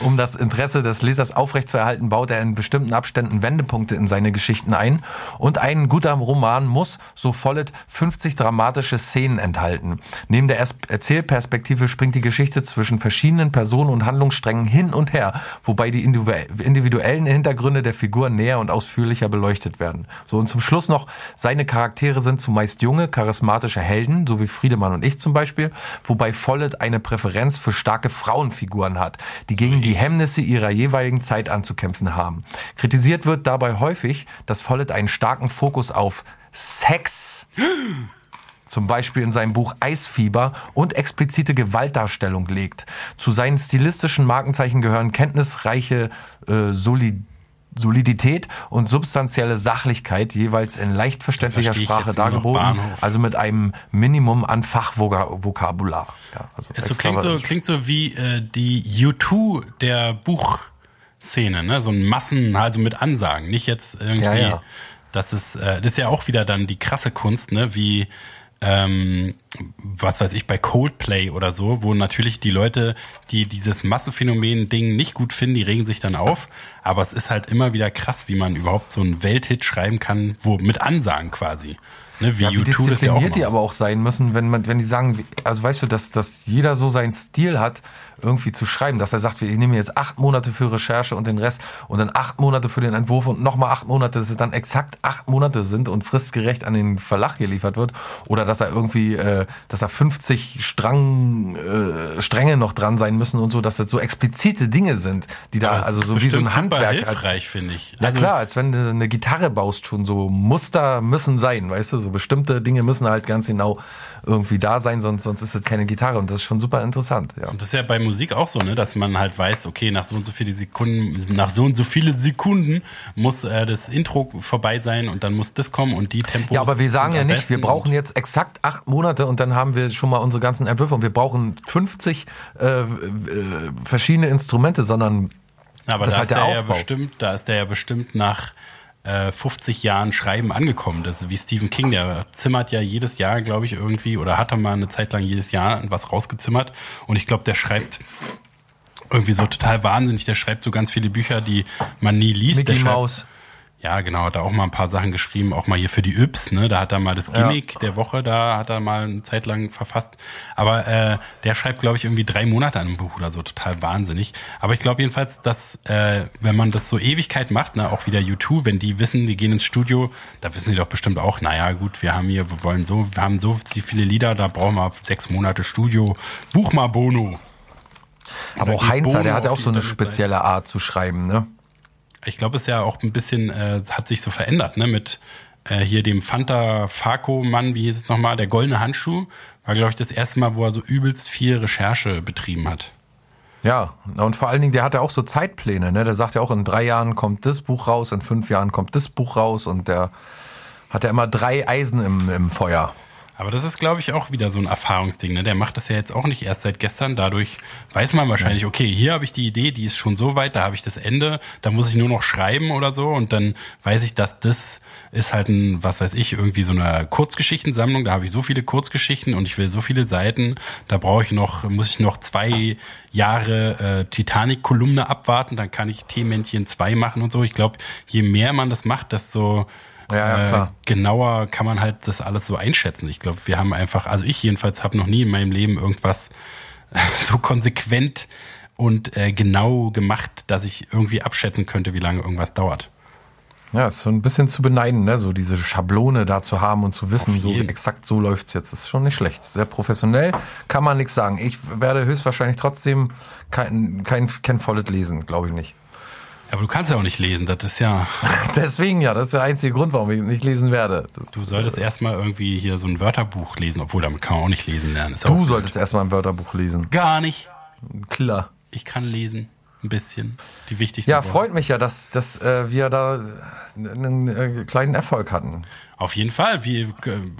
[SPEAKER 1] Um das Interesse des Lesers aufrechtzuerhalten, baut er in bestimmten Abständen Wendepunkte in seine Geschichten ein. Und ein guter Roman muss, so Follett, 50 dramatische Szenen enthalten. Neben der Erzählperspektive springt die Geschichte zwischen verschiedenen Personen und Handlungssträngen hin und her, wobei die individuellen Hintergründe der Figuren näher und ausführlicher beleuchtet werden. So, und zum Schluss noch, seine Charaktere sind zumeist junge, charismatische Helden, Helden, so wie Friedemann und ich zum Beispiel, wobei Follett eine Präferenz für starke Frauenfiguren hat, die gegen die Hemmnisse ihrer jeweiligen Zeit anzukämpfen haben. Kritisiert wird dabei häufig, dass Follett einen starken Fokus auf Sex zum Beispiel in seinem Buch Eisfieber und explizite Gewaltdarstellung legt. Zu seinen stilistischen Markenzeichen gehören kenntnisreiche äh, Solidarität Solidität und substanzielle Sachlichkeit jeweils in leicht verständlicher Sprache dargeboten, also mit einem Minimum an Fachvokabular.
[SPEAKER 2] Ja, also es so klingt so klingt so wie äh, die U2 der Buchszene, ne? So ein Massen, also mit Ansagen, nicht jetzt irgendwie. Ja, ja. Das ist äh, das ist ja auch wieder dann die krasse Kunst, ne? Wie ähm, was weiß ich, bei Coldplay oder so, wo natürlich die Leute, die dieses Massenphänomen-Ding nicht gut finden, die regen sich dann auf. Aber es ist halt immer wieder krass, wie man überhaupt so einen Welthit schreiben kann, wo mit Ansagen quasi.
[SPEAKER 1] Ne, wie ja, YouTube wie das ja auch die aber auch sein müssen, wenn man, wenn die sagen, also weißt du, dass, dass jeder so seinen Stil hat, irgendwie zu schreiben, dass er sagt, wir nehmen jetzt acht Monate für Recherche und den Rest und dann acht Monate für den Entwurf und nochmal acht Monate, dass es dann exakt acht Monate sind und fristgerecht an den Verlag geliefert wird oder dass er irgendwie, äh, dass er 50 Strang, äh, Stränge noch dran sein müssen und so, dass das so explizite Dinge sind, die da, also so wie so ein Handwerk.
[SPEAKER 2] hilfreich, finde ich.
[SPEAKER 1] Also, ja klar, als wenn du eine Gitarre baust schon, so Muster müssen sein, weißt du, so bestimmte Dinge müssen halt ganz genau irgendwie da sein, sonst, sonst ist es keine Gitarre und das ist schon super interessant.
[SPEAKER 2] Ja. Und das ist ja bei Musik auch so, ne, dass man halt weiß, okay, nach so und so viele Sekunden, nach so und so viele Sekunden muss äh, das Intro vorbei sein und dann muss das kommen und die Tempo.
[SPEAKER 1] Ja, aber wir sagen ja nicht, wir brauchen jetzt exakt acht Monate und dann haben wir schon mal unsere ganzen Entwürfe und wir brauchen 50 äh, äh, verschiedene Instrumente, sondern
[SPEAKER 2] aber das da ist halt der, der ja bestimmt, da ist der ja bestimmt nach 50 äh, Jahren Schreiben angekommen. Das ist wie Stephen King, der zimmert ja jedes Jahr, glaube ich, irgendwie, oder hat er mal eine Zeit lang jedes Jahr was rausgezimmert. Und ich glaube, der schreibt irgendwie so total wahnsinnig. Der schreibt so ganz viele Bücher, die man nie liest.
[SPEAKER 1] Mickey Maus.
[SPEAKER 2] Ja, genau, hat er auch mal ein paar Sachen geschrieben, auch mal hier für die Yps, ne? Da hat er mal das Gimmick ja. der Woche, da hat er mal eine Zeit lang verfasst. Aber äh, der schreibt, glaube ich, irgendwie drei Monate an einem Buch oder so, total wahnsinnig. Aber ich glaube jedenfalls, dass äh, wenn man das so Ewigkeit macht, ne, auch wieder YouTube, wenn die wissen, die gehen ins Studio, da wissen die doch bestimmt auch, naja, gut, wir haben hier, wir wollen so, wir haben so viele Lieder, da brauchen wir sechs Monate Studio. Buch mal Bono.
[SPEAKER 1] Aber auch Heinzer, der hat ja auch so eine spezielle Art zu schreiben, ne?
[SPEAKER 2] Ich glaube, es ja auch ein bisschen, äh, hat sich so verändert, ne? Mit äh, hier dem Fanta Faco-Mann, wie hieß es nochmal, der goldene Handschuh, war, glaube ich, das erste Mal, wo er so übelst viel Recherche betrieben hat.
[SPEAKER 1] Ja, und vor allen Dingen, der hat ja auch so Zeitpläne, ne? Der sagt ja auch, in drei Jahren kommt das Buch raus, in fünf Jahren kommt das Buch raus und der hat ja immer drei Eisen im, im Feuer.
[SPEAKER 2] Aber das ist, glaube ich, auch wieder so ein Erfahrungsding. Ne? Der macht das ja jetzt auch nicht erst seit gestern. Dadurch weiß man wahrscheinlich, okay, hier habe ich die Idee, die ist schon so weit, da habe ich das Ende, da muss ich nur noch schreiben oder so. Und dann weiß ich, dass das ist halt ein, was weiß ich, irgendwie so eine Kurzgeschichtensammlung. Da habe ich so viele Kurzgeschichten und ich will so viele Seiten. Da brauche ich noch, muss ich noch zwei Jahre äh, Titanic-Kolumne abwarten. Dann kann ich T-Männchen 2 machen und so. Ich glaube, je mehr man das macht, desto
[SPEAKER 1] Ja, ja,
[SPEAKER 2] äh,
[SPEAKER 1] klar.
[SPEAKER 2] genauer kann man halt das alles so einschätzen. Ich glaube, wir haben einfach, also ich jedenfalls habe noch nie in meinem Leben irgendwas so konsequent und äh, genau gemacht, dass ich irgendwie abschätzen könnte, wie lange irgendwas dauert.
[SPEAKER 1] Ja, ist so ein bisschen zu beneiden, ne? so diese Schablone da zu haben und zu wissen, so exakt so läuft's jetzt. Das ist schon nicht schlecht. Sehr professionell, kann man nichts sagen. Ich werde höchstwahrscheinlich trotzdem kein, kein Ken Follett lesen, glaube ich nicht.
[SPEAKER 2] Aber du kannst ja auch nicht lesen, das ist ja,
[SPEAKER 1] Deswegen ja, das ist der einzige Grund, warum ich nicht lesen werde. Das,
[SPEAKER 2] du solltest erstmal irgendwie hier so ein Wörterbuch lesen, obwohl damit kann man auch nicht lesen lernen. Ist
[SPEAKER 1] du solltest erstmal ein Wörterbuch lesen.
[SPEAKER 2] gar nicht.
[SPEAKER 1] Klar.
[SPEAKER 2] Ich kann lesen, ein bisschen. Die wichtigsten
[SPEAKER 1] Ja,
[SPEAKER 2] Worte.
[SPEAKER 1] freut mich ja, dass, dass äh, wir da einen äh, kleinen Erfolg hatten.
[SPEAKER 2] Auf jeden Fall. Wie,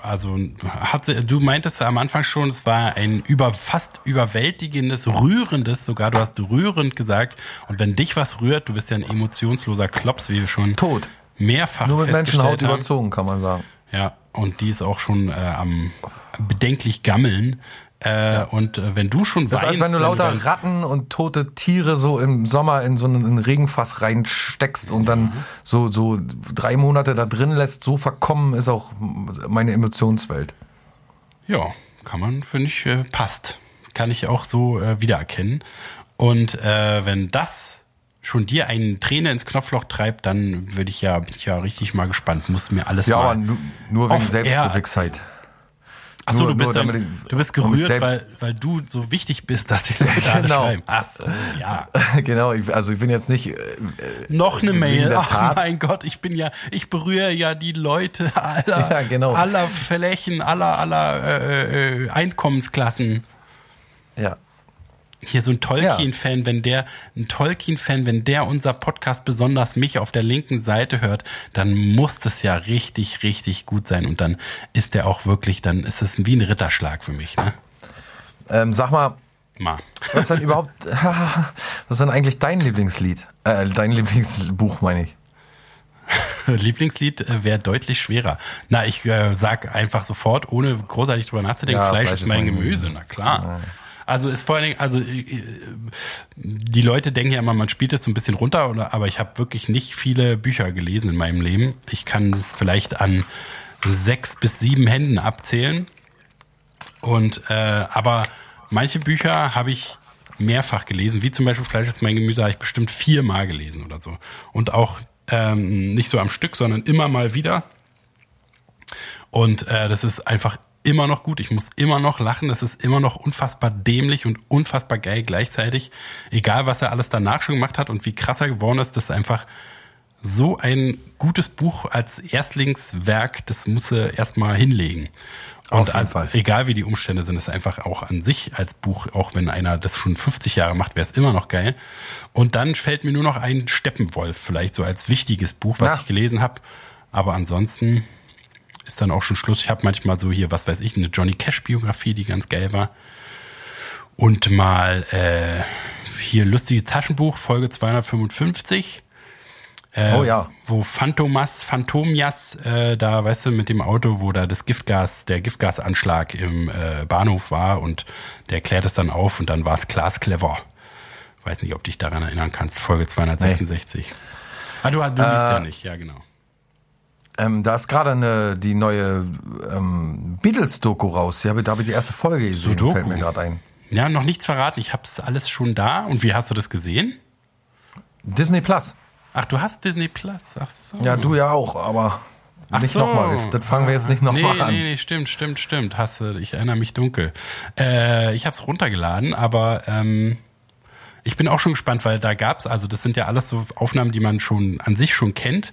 [SPEAKER 2] also hat du meintest am Anfang schon, es war ein über, fast überwältigendes, rührendes, sogar du hast rührend gesagt. Und wenn dich was rührt, du bist ja ein emotionsloser Klops, wie wir schon
[SPEAKER 1] Tot.
[SPEAKER 2] mehrfach
[SPEAKER 1] Nur mit Menschenhaut
[SPEAKER 2] haben.
[SPEAKER 1] überzogen, kann man sagen.
[SPEAKER 2] Ja, und die ist auch schon äh, am bedenklich gammeln. Äh, Und äh, wenn du schon
[SPEAKER 1] Das ist,
[SPEAKER 2] weinst,
[SPEAKER 1] als wenn du lauter
[SPEAKER 2] dein-
[SPEAKER 1] Ratten und tote Tiere so im Sommer in so einen Regenfass reinsteckst und dann so, so drei Monate da drin lässt, so verkommen ist auch meine Emotionswelt.
[SPEAKER 2] Ja, kann man, finde ich, äh, passt. Kann ich auch so äh, wiedererkennen. Und äh, wenn das schon dir eine Träne ins Knopfloch treibt, dann würde ich ja, bin ich ja richtig mal gespannt. Muss mir alles
[SPEAKER 1] Ja,
[SPEAKER 2] mal.
[SPEAKER 1] aber nu- nur wegen Selbstgewichsheit.
[SPEAKER 2] Achso, du bist,
[SPEAKER 1] damit
[SPEAKER 2] du bist gerührt, weil, weil du so wichtig bist, dass die Leute alle
[SPEAKER 1] Genau.
[SPEAKER 2] schreiben. Achso, ja.
[SPEAKER 1] genau, ich, also ich bin jetzt nicht. Äh,
[SPEAKER 2] Noch eine Mail. Ach
[SPEAKER 1] Tat.
[SPEAKER 2] mein Gott, ich bin ja, ich berühre ja die Leute aller,
[SPEAKER 1] Ja, genau.
[SPEAKER 2] aller Flächen, aller, aller äh, äh, Einkommensklassen.
[SPEAKER 1] ja.
[SPEAKER 2] Hier so ein Tolkien-Fan, wenn der, ein Tolkien-Fan, wenn der unser Podcast besonders mich auf der linken Seite hört, dann muss das ja richtig, richtig gut sein. Und dann ist der auch wirklich, dann ist es wie ein Ritterschlag für mich, ne?
[SPEAKER 1] Ähm, sag mal,
[SPEAKER 2] Mal.
[SPEAKER 1] was ist denn überhaupt. was ist denn eigentlich dein Lieblingslied? Äh, dein Lieblingsbuch, meine ich.
[SPEAKER 2] Lieblingslied äh, wäre deutlich schwerer. Na, ich äh, sag einfach sofort, ohne großartig drüber nachzudenken,
[SPEAKER 1] Ja,
[SPEAKER 2] Fleisch ist mein Gemüse, na klar. Also ist vor allen Dingen, also äh, die Leute denken ja immer, man spielt jetzt so ein bisschen runter, oder, aber ich habe wirklich nicht viele Bücher gelesen in meinem Leben. Ich kann das vielleicht an sechs bis sieben Händen abzählen. Und äh, aber manche Bücher habe ich mehrfach gelesen, wie zum Beispiel Fleisch ist mein Gemüse, habe ich bestimmt viermal gelesen oder so. Und auch ähm, nicht so am Stück, sondern immer mal wieder. Und äh, das ist einfach immer noch gut. Ich muss immer noch lachen. Das ist immer noch unfassbar dämlich und unfassbar geil gleichzeitig. Egal, was er alles danach schon gemacht hat und wie krass er geworden ist, das ist einfach so ein gutes Buch als Erstlingswerk, das muss er erstmal hinlegen.
[SPEAKER 1] Auf
[SPEAKER 2] Und
[SPEAKER 1] jeden Fall.
[SPEAKER 2] egal wie die Umstände sind, ist einfach auch an sich als Buch, auch wenn einer das schon 50 Jahre macht, wäre es immer noch geil. Und dann fällt mir nur noch ein Steppenwolf vielleicht so als wichtiges Buch, was
[SPEAKER 1] Ja.
[SPEAKER 2] ich gelesen habe. Aber ansonsten ist dann auch schon Schluss. Ich habe manchmal so hier, was weiß ich, eine Johnny Cash Biografie, die ganz geil war. Und mal äh, hier lustiges Taschenbuch, Folge 255. Äh,
[SPEAKER 1] Oh ja.
[SPEAKER 2] Wo Phantomas, Phantomias, äh, da, weißt du, mit dem Auto, wo da das Giftgas, der Giftgasanschlag im äh, Bahnhof war und der klärt es dann auf und dann war es Klaas Clever. Weiß nicht, ob dich daran erinnern kannst, Folge 266. Ah, du, du liest ja nicht, ja, genau.
[SPEAKER 1] Ähm, da ist gerade eine die neue ähm, Beatles-Doku raus. Habe, da habe ich die erste Folge gesehen,
[SPEAKER 2] Sudoku.
[SPEAKER 1] fällt mir gerade ein.
[SPEAKER 2] Ja, noch nichts verraten. Ich hab's alles schon da. Und wie hast du das gesehen?
[SPEAKER 1] Disney Plus.
[SPEAKER 2] Ach, du hast Disney Plus. Ach so.
[SPEAKER 1] Ja, du ja auch, aber
[SPEAKER 2] Ach
[SPEAKER 1] nicht
[SPEAKER 2] so.
[SPEAKER 1] nochmal. Das fangen wir jetzt nicht nochmal
[SPEAKER 2] nee,
[SPEAKER 1] an.
[SPEAKER 2] Nee, nee, stimmt, stimmt, stimmt. Hast du, ich erinnere mich dunkel. Äh, ich habe es runtergeladen, aber ähm, ich bin auch schon gespannt, weil da gab's, also das sind ja alles so Aufnahmen, die man schon an sich schon kennt.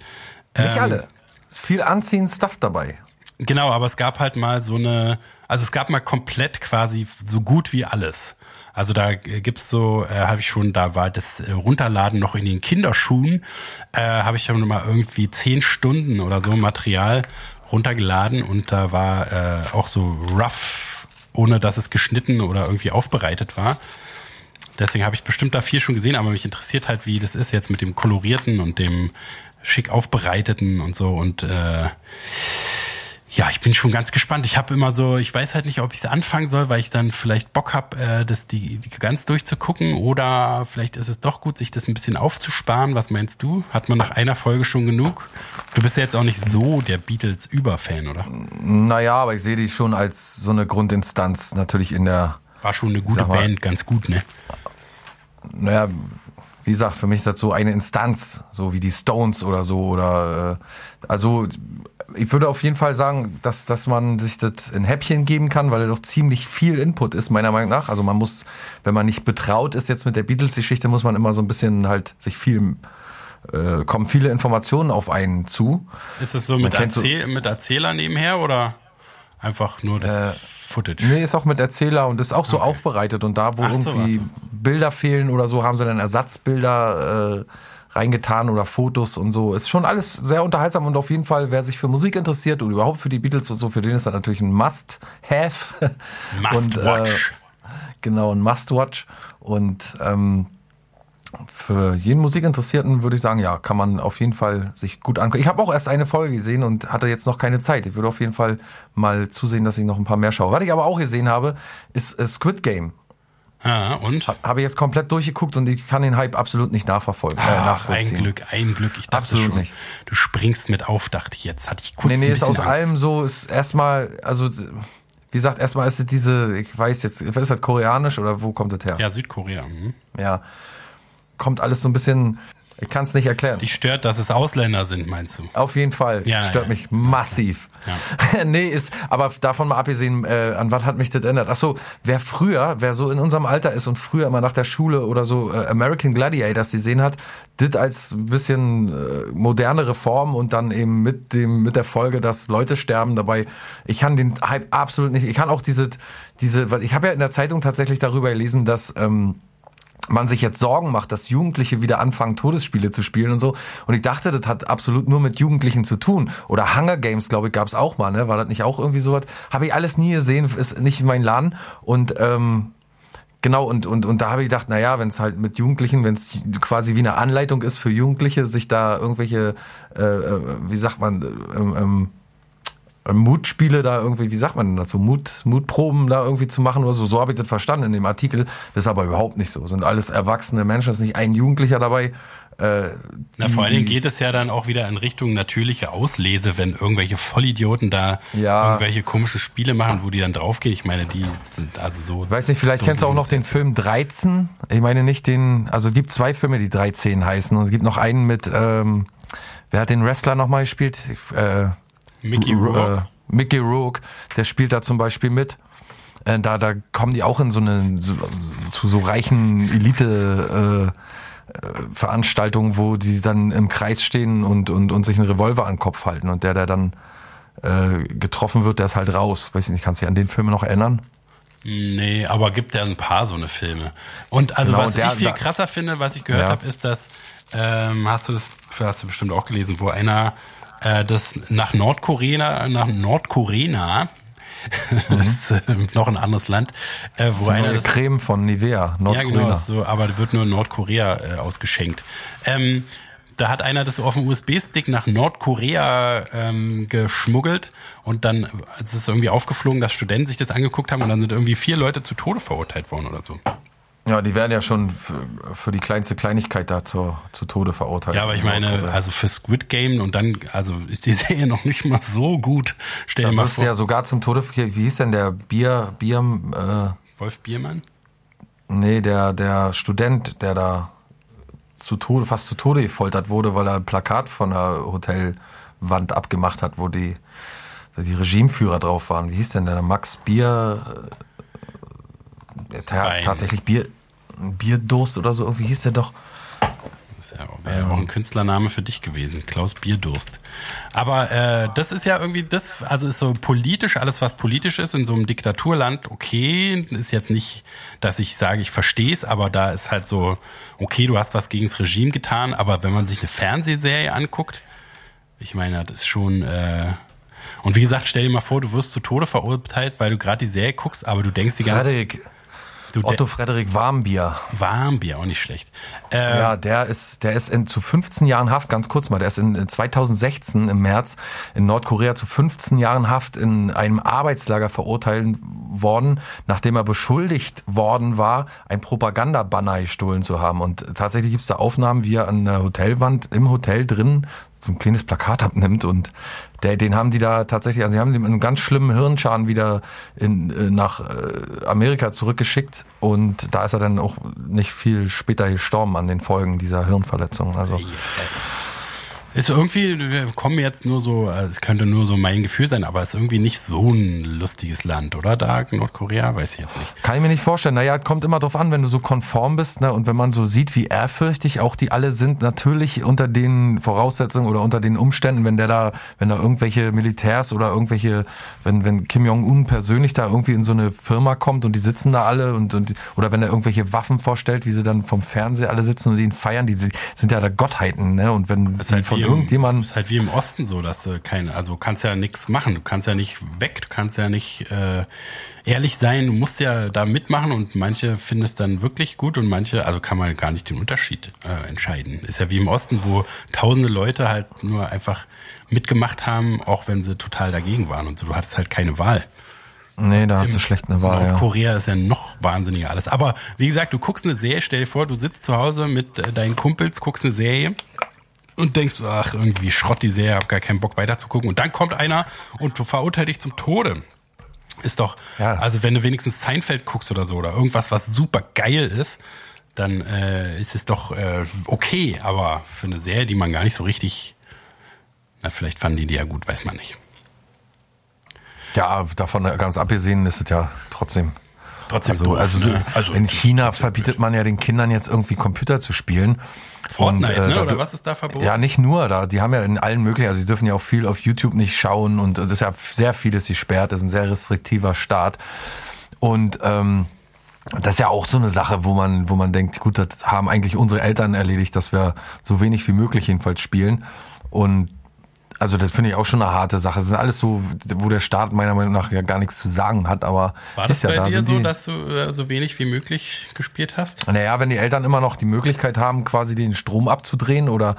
[SPEAKER 1] Nicht
[SPEAKER 2] Ähm,
[SPEAKER 1] alle. Viel anziehend Stuff dabei.
[SPEAKER 2] Genau, aber es gab halt mal so eine, also es gab mal komplett quasi so gut wie alles. Also da äh, gibt's so, äh, habe ich schon, da war das äh, Runterladen noch in den Kinderschuhen, äh, habe ich schon mal irgendwie zehn Stunden oder so Material runtergeladen und da war äh, auch so rough, ohne dass es geschnitten oder irgendwie aufbereitet war. Deswegen habe ich bestimmt da viel schon gesehen, aber mich interessiert halt, wie das ist jetzt mit dem kolorierten und dem schick aufbereiteten und so und äh, ja, ich bin schon ganz gespannt. Ich habe immer so, ich weiß halt nicht, ob ich es anfangen soll, weil ich dann vielleicht Bock habe, äh, das die, die ganz durchzugucken oder vielleicht ist es doch gut, sich das ein bisschen aufzusparen. Was meinst du? Hat man nach einer Folge schon genug? Du bist ja jetzt auch nicht so der Beatles-Überfan, oder?
[SPEAKER 1] Naja, aber ich sehe die schon als so eine Grundinstanz natürlich in der.
[SPEAKER 2] War schon eine gute mal, Band, ganz gut, ne?
[SPEAKER 1] Naja, wie gesagt, für mich ist das so eine Instanz, so wie die Stones oder so oder äh, also ich würde auf jeden Fall sagen, dass, dass man sich das in Häppchen geben kann, weil er doch ziemlich viel Input ist, meiner Meinung nach. Also man muss, wenn man nicht betraut ist jetzt mit der Beatles-Geschichte, muss man immer so ein bisschen halt sich viel, äh, kommen viele Informationen auf einen zu.
[SPEAKER 2] Ist es so mit, Erzähl so, mit Erzähler nebenher oder einfach nur das äh, Footage?
[SPEAKER 1] Nee, ist auch mit Erzähler und ist auch so okay. aufbereitet und da, wo Ach irgendwie so, Bilder fehlen oder so, haben sie dann Ersatzbilder äh, reingetan oder Fotos und so. Ist schon alles sehr unterhaltsam und auf jeden Fall, wer sich für Musik interessiert und überhaupt für die Beatles und so, für den ist das natürlich ein Must-Have.
[SPEAKER 2] Must-Watch.
[SPEAKER 1] Äh, genau, ein Must-Watch. Und ähm, für jeden Musikinteressierten würde ich sagen, ja, kann man auf jeden Fall sich gut angucken. Ich habe auch erst eine Folge gesehen und hatte jetzt noch keine Zeit. Ich würde auf jeden Fall mal zusehen, dass ich noch ein paar mehr schaue. Was ich aber auch gesehen habe, ist äh, Squid Game.
[SPEAKER 2] Ah, und?
[SPEAKER 1] Habe ich jetzt komplett durchgeguckt und ich kann den Hype absolut nicht nachverfolgen.
[SPEAKER 2] Äh, Ach, äh, ein Glück, ein Glück. Ich dachte absolut schon, nicht. du springst mit auf, dachte ich jetzt. Hatte ich kurz
[SPEAKER 1] Nee, nee, ist aus Angst. allem so, ist erstmal, also wie gesagt, erstmal ist es diese, ich weiß jetzt, ist das koreanisch oder wo kommt das her?
[SPEAKER 2] Ja, Südkorea. Mhm.
[SPEAKER 1] Ja. Kommt alles so ein bisschen ich kann es nicht erklären.
[SPEAKER 2] Dich stört, dass es Ausländer sind, meinst du?
[SPEAKER 1] Auf jeden Fall. Ja, stört ja. mich massiv. Ja. nee, ist, aber davon mal abgesehen, äh, an was hat mich das ändert? Ach so, wer früher, wer so in unserem Alter ist und früher immer nach der Schule oder so äh, American Gladiators gesehen hat, das als ein bisschen äh, modernere Form und dann eben mit dem, mit der Folge, dass Leute sterben dabei. Ich kann den Hype absolut nicht, ich kann auch diese, diese, ich habe ja in der Zeitung tatsächlich darüber gelesen, dass, ähm, man sich jetzt Sorgen macht, dass Jugendliche wieder anfangen, Todesspiele zu spielen und so. Und ich dachte, das hat absolut nur mit Jugendlichen zu tun. Oder Hunger Games, glaube ich, gab es auch mal, ne? War das nicht auch irgendwie sowas? Habe ich alles nie gesehen, ist nicht mein Laden. Und ähm, Genau, und, und, und da habe ich gedacht, na ja, wenn es halt mit Jugendlichen, wenn es quasi wie eine Anleitung ist für Jugendliche, sich da irgendwelche, äh, äh wie sagt man, ähm, ähm, Mutspiele da irgendwie, wie sagt man denn dazu, Mut, Mutproben da irgendwie zu machen oder so. So habe ich das verstanden in dem Artikel. Das ist aber überhaupt nicht so. Sind alles erwachsene Menschen, ist nicht ein Jugendlicher dabei.
[SPEAKER 2] Äh, Na, vor allen Dingen geht es ja dann auch wieder in Richtung natürliche Auslese, wenn irgendwelche Vollidioten da ja. irgendwelche komische Spiele machen, wo die dann draufgehen. Ich meine, die sind also so.
[SPEAKER 1] Ich weiß nicht, vielleicht kennst du auch noch den Film 13. Ich meine nicht den, also es gibt zwei Filme, die 13 heißen und es gibt noch einen mit, ähm, wer hat den Wrestler nochmal gespielt? Äh,
[SPEAKER 2] Mickey Rourke. Äh,
[SPEAKER 1] Mickey Rourke, der spielt da zum Beispiel mit. Äh, da, da kommen die auch in so eine, so, zu so reichen Elite, äh, äh, Veranstaltungen, wo die dann im Kreis stehen und, und, und sich einen Revolver an den Kopf halten und der, der dann äh, getroffen wird, der ist halt raus. Weiß ich nicht, kannst du dich an den Film noch erinnern?
[SPEAKER 2] Nee, aber gibt ja ein paar so eine Filme. Und also genau, was der, ich viel krasser finde, was ich gehört ja. habe, ist, dass ähm, hast du das hast du bestimmt auch gelesen, wo einer äh, das nach Nordkorea, nach Nordkorea, das ist äh, noch ein anderes Land,
[SPEAKER 1] äh, wo das einer das Creme von Nivea,
[SPEAKER 2] Nordkorea. Ja, genau, so, aber wird nur in Nordkorea äh, ausgeschenkt. Ähm, da hat einer das auf dem USB-Stick nach Nordkorea ähm, geschmuggelt und dann ist es irgendwie aufgeflogen, dass Studenten sich das angeguckt haben und dann sind irgendwie vier Leute zu Tode verurteilt worden oder so.
[SPEAKER 1] Ja, die werden ja schon für, für die kleinste Kleinigkeit da zu, zu Tode verurteilt.
[SPEAKER 2] Ja, aber ich meine, also für Squid Game und dann, also ist die Serie noch nicht mal so gut.
[SPEAKER 1] Stell dir mal vor. ja sogar zum Tode, wie hieß denn der Bier, Bier,
[SPEAKER 2] äh, Wolf Biermann?
[SPEAKER 1] Nee, der, der Student, der da zu Tode, fast zu Tode gefoltert wurde, weil er ein Plakat von der Hotelwand abgemacht hat, wo die, die Regimeführer drauf waren. Wie hieß denn der? Max Bier, ta tatsächlich Bier, Bierdurst oder so, irgendwie hieß der doch.
[SPEAKER 2] Das wäre ja auch ein Künstlername für dich gewesen, Klaus Bierdurst. Aber äh, das ist ja irgendwie das, also ist so politisch, alles was politisch ist in so einem Diktaturland, okay, ist jetzt nicht, dass ich sage, ich verstehe es, aber da ist halt so, okay, du hast was gegen das Regime getan, aber wenn man sich eine Fernsehserie anguckt, ich meine, das ist schon, äh, Und wie gesagt, stell dir mal vor, du wirst zu Tode verurteilt, weil du gerade die Serie guckst, aber du denkst die ganze Zeit.
[SPEAKER 1] Frederik, Otto Frederik Warmbier.
[SPEAKER 2] Warmbier, auch nicht schlecht.
[SPEAKER 1] Äh, ja, der ist, der ist in, zu 15 Jahren Haft, ganz kurz mal, der ist in 2016 im März in Nordkorea zu 15 Jahren Haft in einem Arbeitslager verurteilt worden, nachdem er beschuldigt worden war, ein Propagandabanner gestohlen zu haben. Und tatsächlich gibt es da Aufnahmen, wie er an der Hotelwand im Hotel drin so ein kleines Plakat abnimmt und der, den haben die da tatsächlich, also die haben den mit einem ganz schlimmen Hirnschaden wieder in, äh, nach äh, Amerika zurückgeschickt und da ist er dann auch nicht viel später gestorben an den Folgen dieser Hirnverletzung. Also
[SPEAKER 2] ist irgendwie, wir kommen jetzt nur so, äh, es könnte nur so mein Gefühl sein, aber es ist irgendwie nicht so ein lustiges Land, oder da, Nordkorea? Weiß ich jetzt nicht.
[SPEAKER 1] Kann ich mir nicht vorstellen. Naja, kommt immer drauf an, wenn du so konform bist, ne, und wenn man so sieht, wie ehrfürchtig auch die alle sind, natürlich unter den Voraussetzungen oder unter den Umständen, wenn der da, wenn da irgendwelche Militärs oder irgendwelche, wenn, wenn Kim Jong-un persönlich da irgendwie in so eine Firma kommt und die sitzen da alle und, und, oder wenn er irgendwelche Waffen vorstellt, wie sie dann vom Fernseher alle sitzen und ihn feiern, die sind ja da Gottheiten, ne, und wenn
[SPEAKER 2] das von irgendjemand. Ist halt wie im Osten so, dass du keine, also kannst ja nichts machen. Du kannst ja nicht weg, du kannst ja nicht äh, ehrlich sein, du musst ja da mitmachen und manche finden es dann wirklich gut und manche, also kann man gar nicht den Unterschied äh, entscheiden. Ist ja wie im Osten, wo tausende Leute halt nur einfach mitgemacht haben, auch wenn sie total dagegen waren und so. Du hattest halt keine Wahl.
[SPEAKER 1] Nee, da hast du schlecht eine Wahl.
[SPEAKER 2] Ja. Korea ist ja noch wahnsinniger alles. Aber wie gesagt, du guckst eine Serie, stell dir vor, du sitzt zu Hause mit äh, deinen Kumpels, guckst eine Serie und denkst, ach, irgendwie Schrott die Serie, hab gar keinen Bock weiter zu gucken. Und dann kommt einer und verurteilt dich zum Tode. Ist doch, ja, also wenn du wenigstens Seinfeld guckst oder so oder irgendwas, was super geil ist, dann äh, ist es doch äh, okay. Aber für eine Serie, die man gar nicht so richtig, na, vielleicht fanden die die ja gut, weiß man nicht.
[SPEAKER 1] Ja, davon ganz abgesehen ist es ja trotzdem
[SPEAKER 2] trotzdem
[SPEAKER 1] also, doof, also, ne? also in China verbietet man ja den Kindern jetzt irgendwie Computer zu spielen.
[SPEAKER 2] Fortnite, und, äh, ne? oder was ist da verboten?
[SPEAKER 1] Ja, nicht nur, da, die haben ja in allen möglichen, also sie dürfen ja auch viel auf YouTube nicht schauen und es ist ja sehr vieles sie sperrt, das ist ein sehr restriktiver Staat. Und ähm, das ist ja auch so eine Sache, wo man, wo man denkt, gut, das haben eigentlich unsere Eltern erledigt, dass wir so wenig wie möglich jedenfalls spielen. Und also das finde ich auch schon eine harte Sache. Das sind alles so, wo der Staat meiner Meinung nach ja gar nichts zu sagen hat, aber
[SPEAKER 2] war das bei ja, da dir so, dass du äh, so wenig wie möglich gespielt hast?
[SPEAKER 1] Naja, wenn die Eltern immer noch die Möglichkeit haben, quasi den Strom abzudrehen oder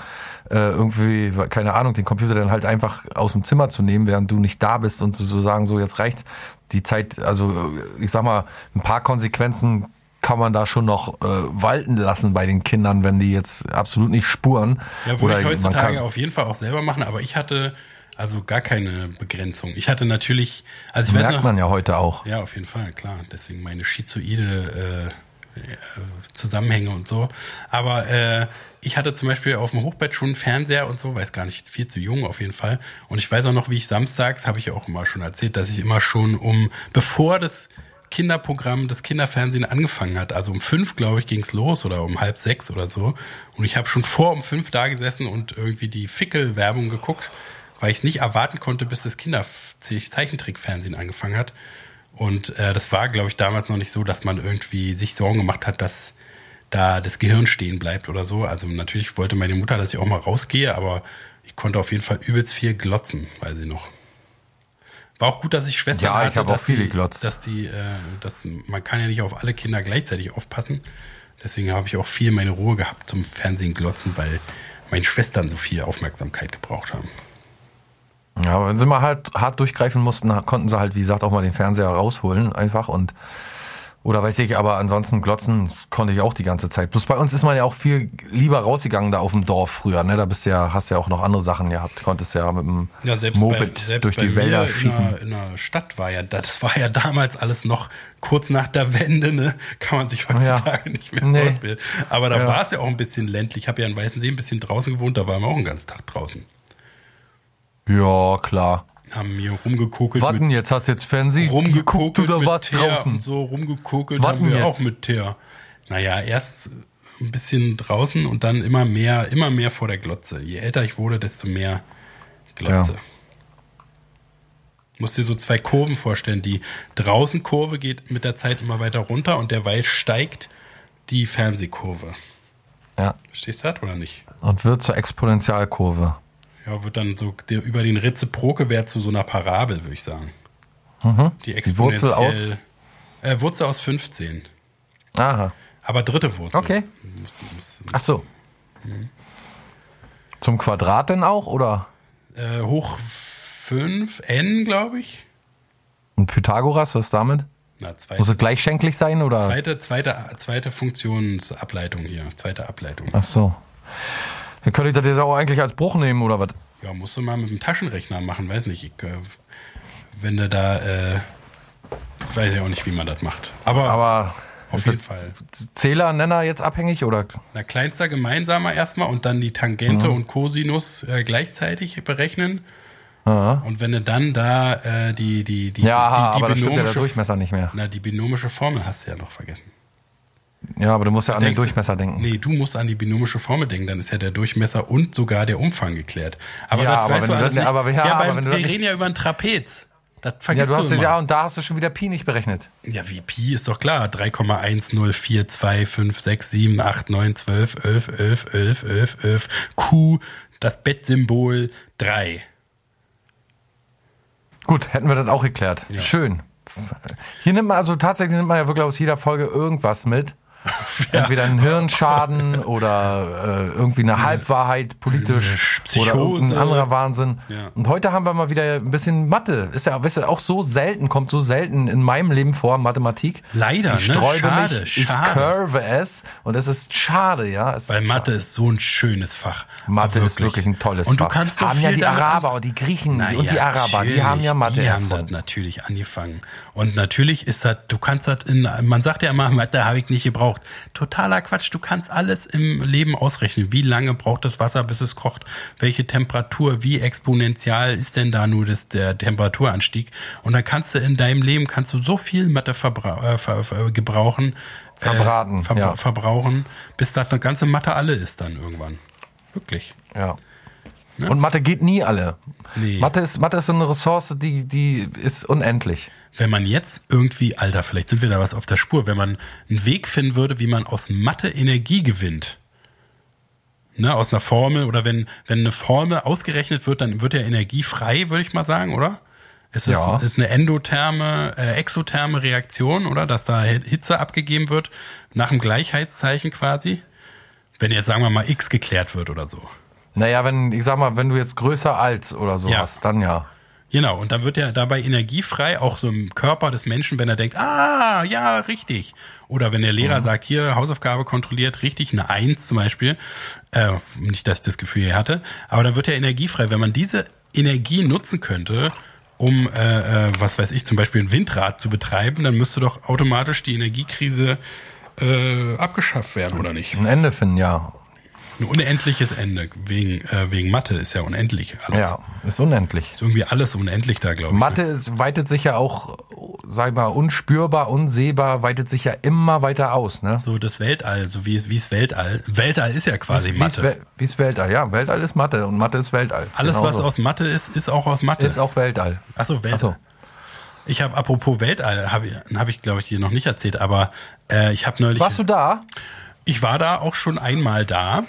[SPEAKER 1] äh, irgendwie, keine Ahnung, den Computer dann halt einfach aus dem Zimmer zu nehmen, während du nicht da bist und zu so sagen, so jetzt reicht die Zeit, also ich sag mal, ein paar Konsequenzen kann man da schon noch äh, walten lassen bei den Kindern, wenn die jetzt absolut nicht spuren.
[SPEAKER 2] Ja, würde ich heutzutage auf jeden Fall auch selber machen, aber ich hatte also gar keine Begrenzung. Ich hatte natürlich, also ich
[SPEAKER 1] merkt noch, man ja heute auch.
[SPEAKER 2] Ja, auf jeden Fall, klar. Deswegen meine schizoide äh, äh, Zusammenhänge und so. Aber äh, ich hatte zum Beispiel auf dem Hochbett schon einen Fernseher und so, weiß gar nicht, viel zu jung auf jeden Fall. Und ich weiß auch noch, wie ich samstags, habe ich auch immer schon erzählt, dass ich immer schon um, bevor das Kinderprogramm, das Kinderfernsehen angefangen hat. Also um fünf, glaube ich, ging's los oder um halb sechs oder so. Und ich habe schon vor um fünf da gesessen und irgendwie die Fickel-Werbung geguckt, weil ich es nicht erwarten konnte, bis das Kinder-Zeichentrickfernsehen angefangen hat. Und äh, das war, glaube ich, damals noch nicht so, dass man irgendwie sich Sorgen gemacht hat, dass da das Gehirn stehen bleibt oder so. Also natürlich wollte meine Mutter, dass ich auch mal rausgehe, aber ich konnte auf jeden Fall übelst viel glotzen, weiß ich noch. War auch gut, dass ich Schwestern
[SPEAKER 1] ja,
[SPEAKER 2] hatte.
[SPEAKER 1] ich habe auch viele glotzt.
[SPEAKER 2] Dass die, äh, dass man kann ja nicht auf alle Kinder gleichzeitig aufpassen. Deswegen habe ich auch viel meine Ruhe gehabt zum Fernsehen glotzen, weil meine Schwestern so viel Aufmerksamkeit gebraucht haben.
[SPEAKER 1] Ja, aber wenn sie mal halt hart durchgreifen mussten, konnten sie halt, wie gesagt, auch mal den Fernseher rausholen einfach und oder weiß ich, aber ansonsten glotzen konnte ich auch die ganze Zeit. Plus bei uns ist man ja auch viel lieber rausgegangen da auf dem Dorf früher, ne? Da bist du ja, hast ja auch noch andere Sachen gehabt. Konntest ja mit dem
[SPEAKER 2] ja, selbst Moped bei, selbst durch die Wälder schießen. In der, in der Stadt war ja, das war ja damals alles noch kurz nach der Wende, ne? Kann man sich heutzutage ja. nicht mehr nee. vorstellen. Aber da ja. war es ja auch ein bisschen ländlich. Ich habe ja in Weißensee ein bisschen draußen gewohnt, da waren wir auch einen ganzen Tag draußen.
[SPEAKER 1] Ja, klar
[SPEAKER 2] haben hier rumgekokelt.
[SPEAKER 1] Warten, jetzt hast du jetzt Fernsehen rumgeguckt oder was draußen?
[SPEAKER 2] So rumgekokelt Warten haben wir jetzt. auch mit Teer. Naja, erst ein bisschen draußen und dann immer mehr, immer mehr vor der Glotze. Je älter ich wurde, desto mehr Glotze. Ja. Musst dir so zwei Kurven vorstellen. Die draußen Kurve geht mit der Zeit immer weiter runter und derweil steigt die Fernsehkurve.
[SPEAKER 1] Ja.
[SPEAKER 2] Verstehst du das oder nicht?
[SPEAKER 1] Und wird zur Exponentialkurve.
[SPEAKER 2] Ja, wird dann so der, über den Reziproke-Wert zu so einer Parabel, würde ich sagen. Die,
[SPEAKER 1] Die Wurzel aus?
[SPEAKER 2] Äh, Wurzel aus 15.
[SPEAKER 1] Aha.
[SPEAKER 2] Aber dritte Wurzel.
[SPEAKER 1] Okay.
[SPEAKER 2] Muss, muss,
[SPEAKER 1] Ach so. Zum Quadrat denn auch, oder?
[SPEAKER 2] äh, hoch 5, n, glaube ich.
[SPEAKER 1] Und Pythagoras, was damit?
[SPEAKER 2] Na,
[SPEAKER 1] Muss
[SPEAKER 2] zweite,
[SPEAKER 1] es gleichschenklich sein, oder?
[SPEAKER 2] zweite, zweite, zweite Funktionsableitung hier. Zweite Ableitung.
[SPEAKER 1] Ach so. Dann könnte ich das jetzt auch eigentlich als Bruch nehmen, oder was?
[SPEAKER 2] Ja, musst du mal mit dem Taschenrechner machen, weiß nicht. Ich, äh, wenn du da, äh, weiß ja auch nicht, wie man das macht. Aber,
[SPEAKER 1] Aber
[SPEAKER 2] auf
[SPEAKER 1] ist
[SPEAKER 2] jeden
[SPEAKER 1] das
[SPEAKER 2] Fall.
[SPEAKER 1] Zähler, Nenner jetzt abhängig, oder?
[SPEAKER 2] Na, kleinster gemeinsamer erstmal und dann die Tangente
[SPEAKER 1] Mhm.
[SPEAKER 2] und Cosinus äh, gleichzeitig berechnen.
[SPEAKER 1] Aha.
[SPEAKER 2] Und wenn du dann da äh, die, die, die,
[SPEAKER 1] Ja,
[SPEAKER 2] die, die
[SPEAKER 1] aber da stimmt ja der
[SPEAKER 2] binomische-
[SPEAKER 1] Durchmesser nicht mehr.
[SPEAKER 2] Na, die binomische Formel hast du ja noch vergessen.
[SPEAKER 1] Ja, aber du musst ja an den
[SPEAKER 2] Denkst du-
[SPEAKER 1] Durchmesser denken.
[SPEAKER 2] Nee, du musst an die binomische Formel denken, dann ist ja der Durchmesser und sogar der Umfang geklärt. Aber
[SPEAKER 1] Ja,
[SPEAKER 2] das
[SPEAKER 1] aber
[SPEAKER 2] weißt
[SPEAKER 1] wenn
[SPEAKER 2] du
[SPEAKER 1] du
[SPEAKER 2] alles nicht.
[SPEAKER 1] aber- ja,
[SPEAKER 2] ja,
[SPEAKER 1] aber
[SPEAKER 2] beim,
[SPEAKER 1] wenn du
[SPEAKER 2] wir reden ja über ein Trapez. Das
[SPEAKER 1] Ja,
[SPEAKER 2] vergisst
[SPEAKER 1] du hast
[SPEAKER 2] du
[SPEAKER 1] ja,
[SPEAKER 2] immer.
[SPEAKER 1] und da hast du schon wieder Pi nicht berechnet.
[SPEAKER 2] Ja, wie Pi ist doch klar. 3,1042578912 11 11 11 11 11 Q, das Bettsymbol 3.
[SPEAKER 1] Gut, hätten wir das auch geklärt.
[SPEAKER 2] Ja.
[SPEAKER 1] Schön. Hier nimmt man also tatsächlich nimmt man ja wirklich aus jeder Folge irgendwas mit. Entweder einen Hirnschaden oder äh, irgendwie eine Halbwahrheit politisch
[SPEAKER 2] Psychose.
[SPEAKER 1] oder irgendein anderer Wahnsinn.
[SPEAKER 2] Ja.
[SPEAKER 1] Und heute haben wir mal wieder ein bisschen Mathe. Ist ja weißt du, auch so selten, kommt so selten in meinem Leben vor, Mathematik.
[SPEAKER 2] Leider,
[SPEAKER 1] ich
[SPEAKER 2] ne? Schade,
[SPEAKER 1] mich, ich
[SPEAKER 2] schade.
[SPEAKER 1] curve es und es ist schade, ja. Es
[SPEAKER 2] Weil
[SPEAKER 1] ist
[SPEAKER 2] Mathe ist so ein schönes Fach.
[SPEAKER 1] Mathe ist wirklich ein tolles
[SPEAKER 2] Und du
[SPEAKER 1] Fach.
[SPEAKER 2] kannst so
[SPEAKER 1] haben ja die Araber und die Griechen
[SPEAKER 2] Na
[SPEAKER 1] und die
[SPEAKER 2] ja,
[SPEAKER 1] Araber, die haben ja Mathe
[SPEAKER 2] Die haben das natürlich angefangen. Und natürlich ist das, du kannst das in, man sagt ja immer, Mathe habe ich nicht gebraucht. Totaler Quatsch, du kannst alles im Leben ausrechnen. Wie lange braucht das Wasser, bis es kocht? Welche Temperatur, wie exponentiell ist denn da nur das, der Temperaturanstieg? Und dann kannst du in deinem Leben, kannst du so viel Mathe verbra äh, ver ver gebrauchen.
[SPEAKER 1] Verbraten,
[SPEAKER 2] Äh, verbra
[SPEAKER 1] ja.
[SPEAKER 2] Verbrauchen, bis das eine ganze Mathe alle ist dann irgendwann. Wirklich.
[SPEAKER 1] Ja. Und Mathe geht nie alle.
[SPEAKER 2] Nee.
[SPEAKER 1] Mathe ist, Mathe ist so eine Ressource, die, die ist unendlich.
[SPEAKER 2] Wenn man jetzt irgendwie, Alter, vielleicht sind wir da was auf der Spur, wenn man einen Weg finden würde, wie man aus Mathe Energie gewinnt, ne, aus einer Formel oder wenn, wenn eine Formel ausgerechnet wird, dann wird ja Energie frei, würde ich mal sagen, oder? Es ist,
[SPEAKER 1] Ja.
[SPEAKER 2] ist eine endotherme, äh, exotherme Reaktion, oder? Dass da Hitze abgegeben wird, nach dem Gleichheitszeichen quasi. Wenn jetzt, sagen wir mal, X geklärt wird oder so.
[SPEAKER 1] Naja, wenn, ich sag mal, wenn du jetzt größer als oder so
[SPEAKER 2] Ja.
[SPEAKER 1] hast, dann ja.
[SPEAKER 2] Genau, und dann wird ja dabei energiefrei, auch so im Körper des Menschen, wenn er denkt, ah, ja, richtig. Oder wenn der Lehrer
[SPEAKER 1] Mhm.
[SPEAKER 2] sagt, hier, Hausaufgabe kontrolliert, richtig, eine Eins zum Beispiel. Äh, nicht, dass ich das Gefühl hier hatte, aber dann wird ja energiefrei. Wenn man diese Energie nutzen könnte, um, äh, äh, was weiß ich, zum Beispiel ein Windrad zu betreiben, dann müsste doch automatisch die Energiekrise äh, abgeschafft werden, oder nicht?
[SPEAKER 1] Ein Ende finden, ja.
[SPEAKER 2] Ein unendliches Ende, wegen, äh, wegen Mathe ist ja unendlich alles.
[SPEAKER 1] Ja, ist unendlich.
[SPEAKER 2] Ist irgendwie alles unendlich da, glaube ich. ne?
[SPEAKER 1] Mathe ist, weitet sich ja auch, sag ich mal, unspürbar, unsehbar, weitet sich ja immer weiter aus, ne?
[SPEAKER 2] So das Weltall, so wie es wie es Weltall. Weltall ist ja quasi
[SPEAKER 1] Wie
[SPEAKER 2] Mathe.
[SPEAKER 1] Wel- Wie ist Weltall? Ja, Weltall ist Mathe und Mathe ist Weltall.
[SPEAKER 2] Alles, was
[SPEAKER 1] Genauso.
[SPEAKER 2] aus Mathe ist, ist auch aus Mathe.
[SPEAKER 1] ist auch Weltall.
[SPEAKER 2] Achso, Weltall.
[SPEAKER 1] Ach so.
[SPEAKER 2] Ich habe apropos Weltall, habe ich, hab ich glaube ich dir noch nicht erzählt, aber äh, ich habe neulich.
[SPEAKER 1] Warst du da?
[SPEAKER 2] Ich war da auch schon einmal da.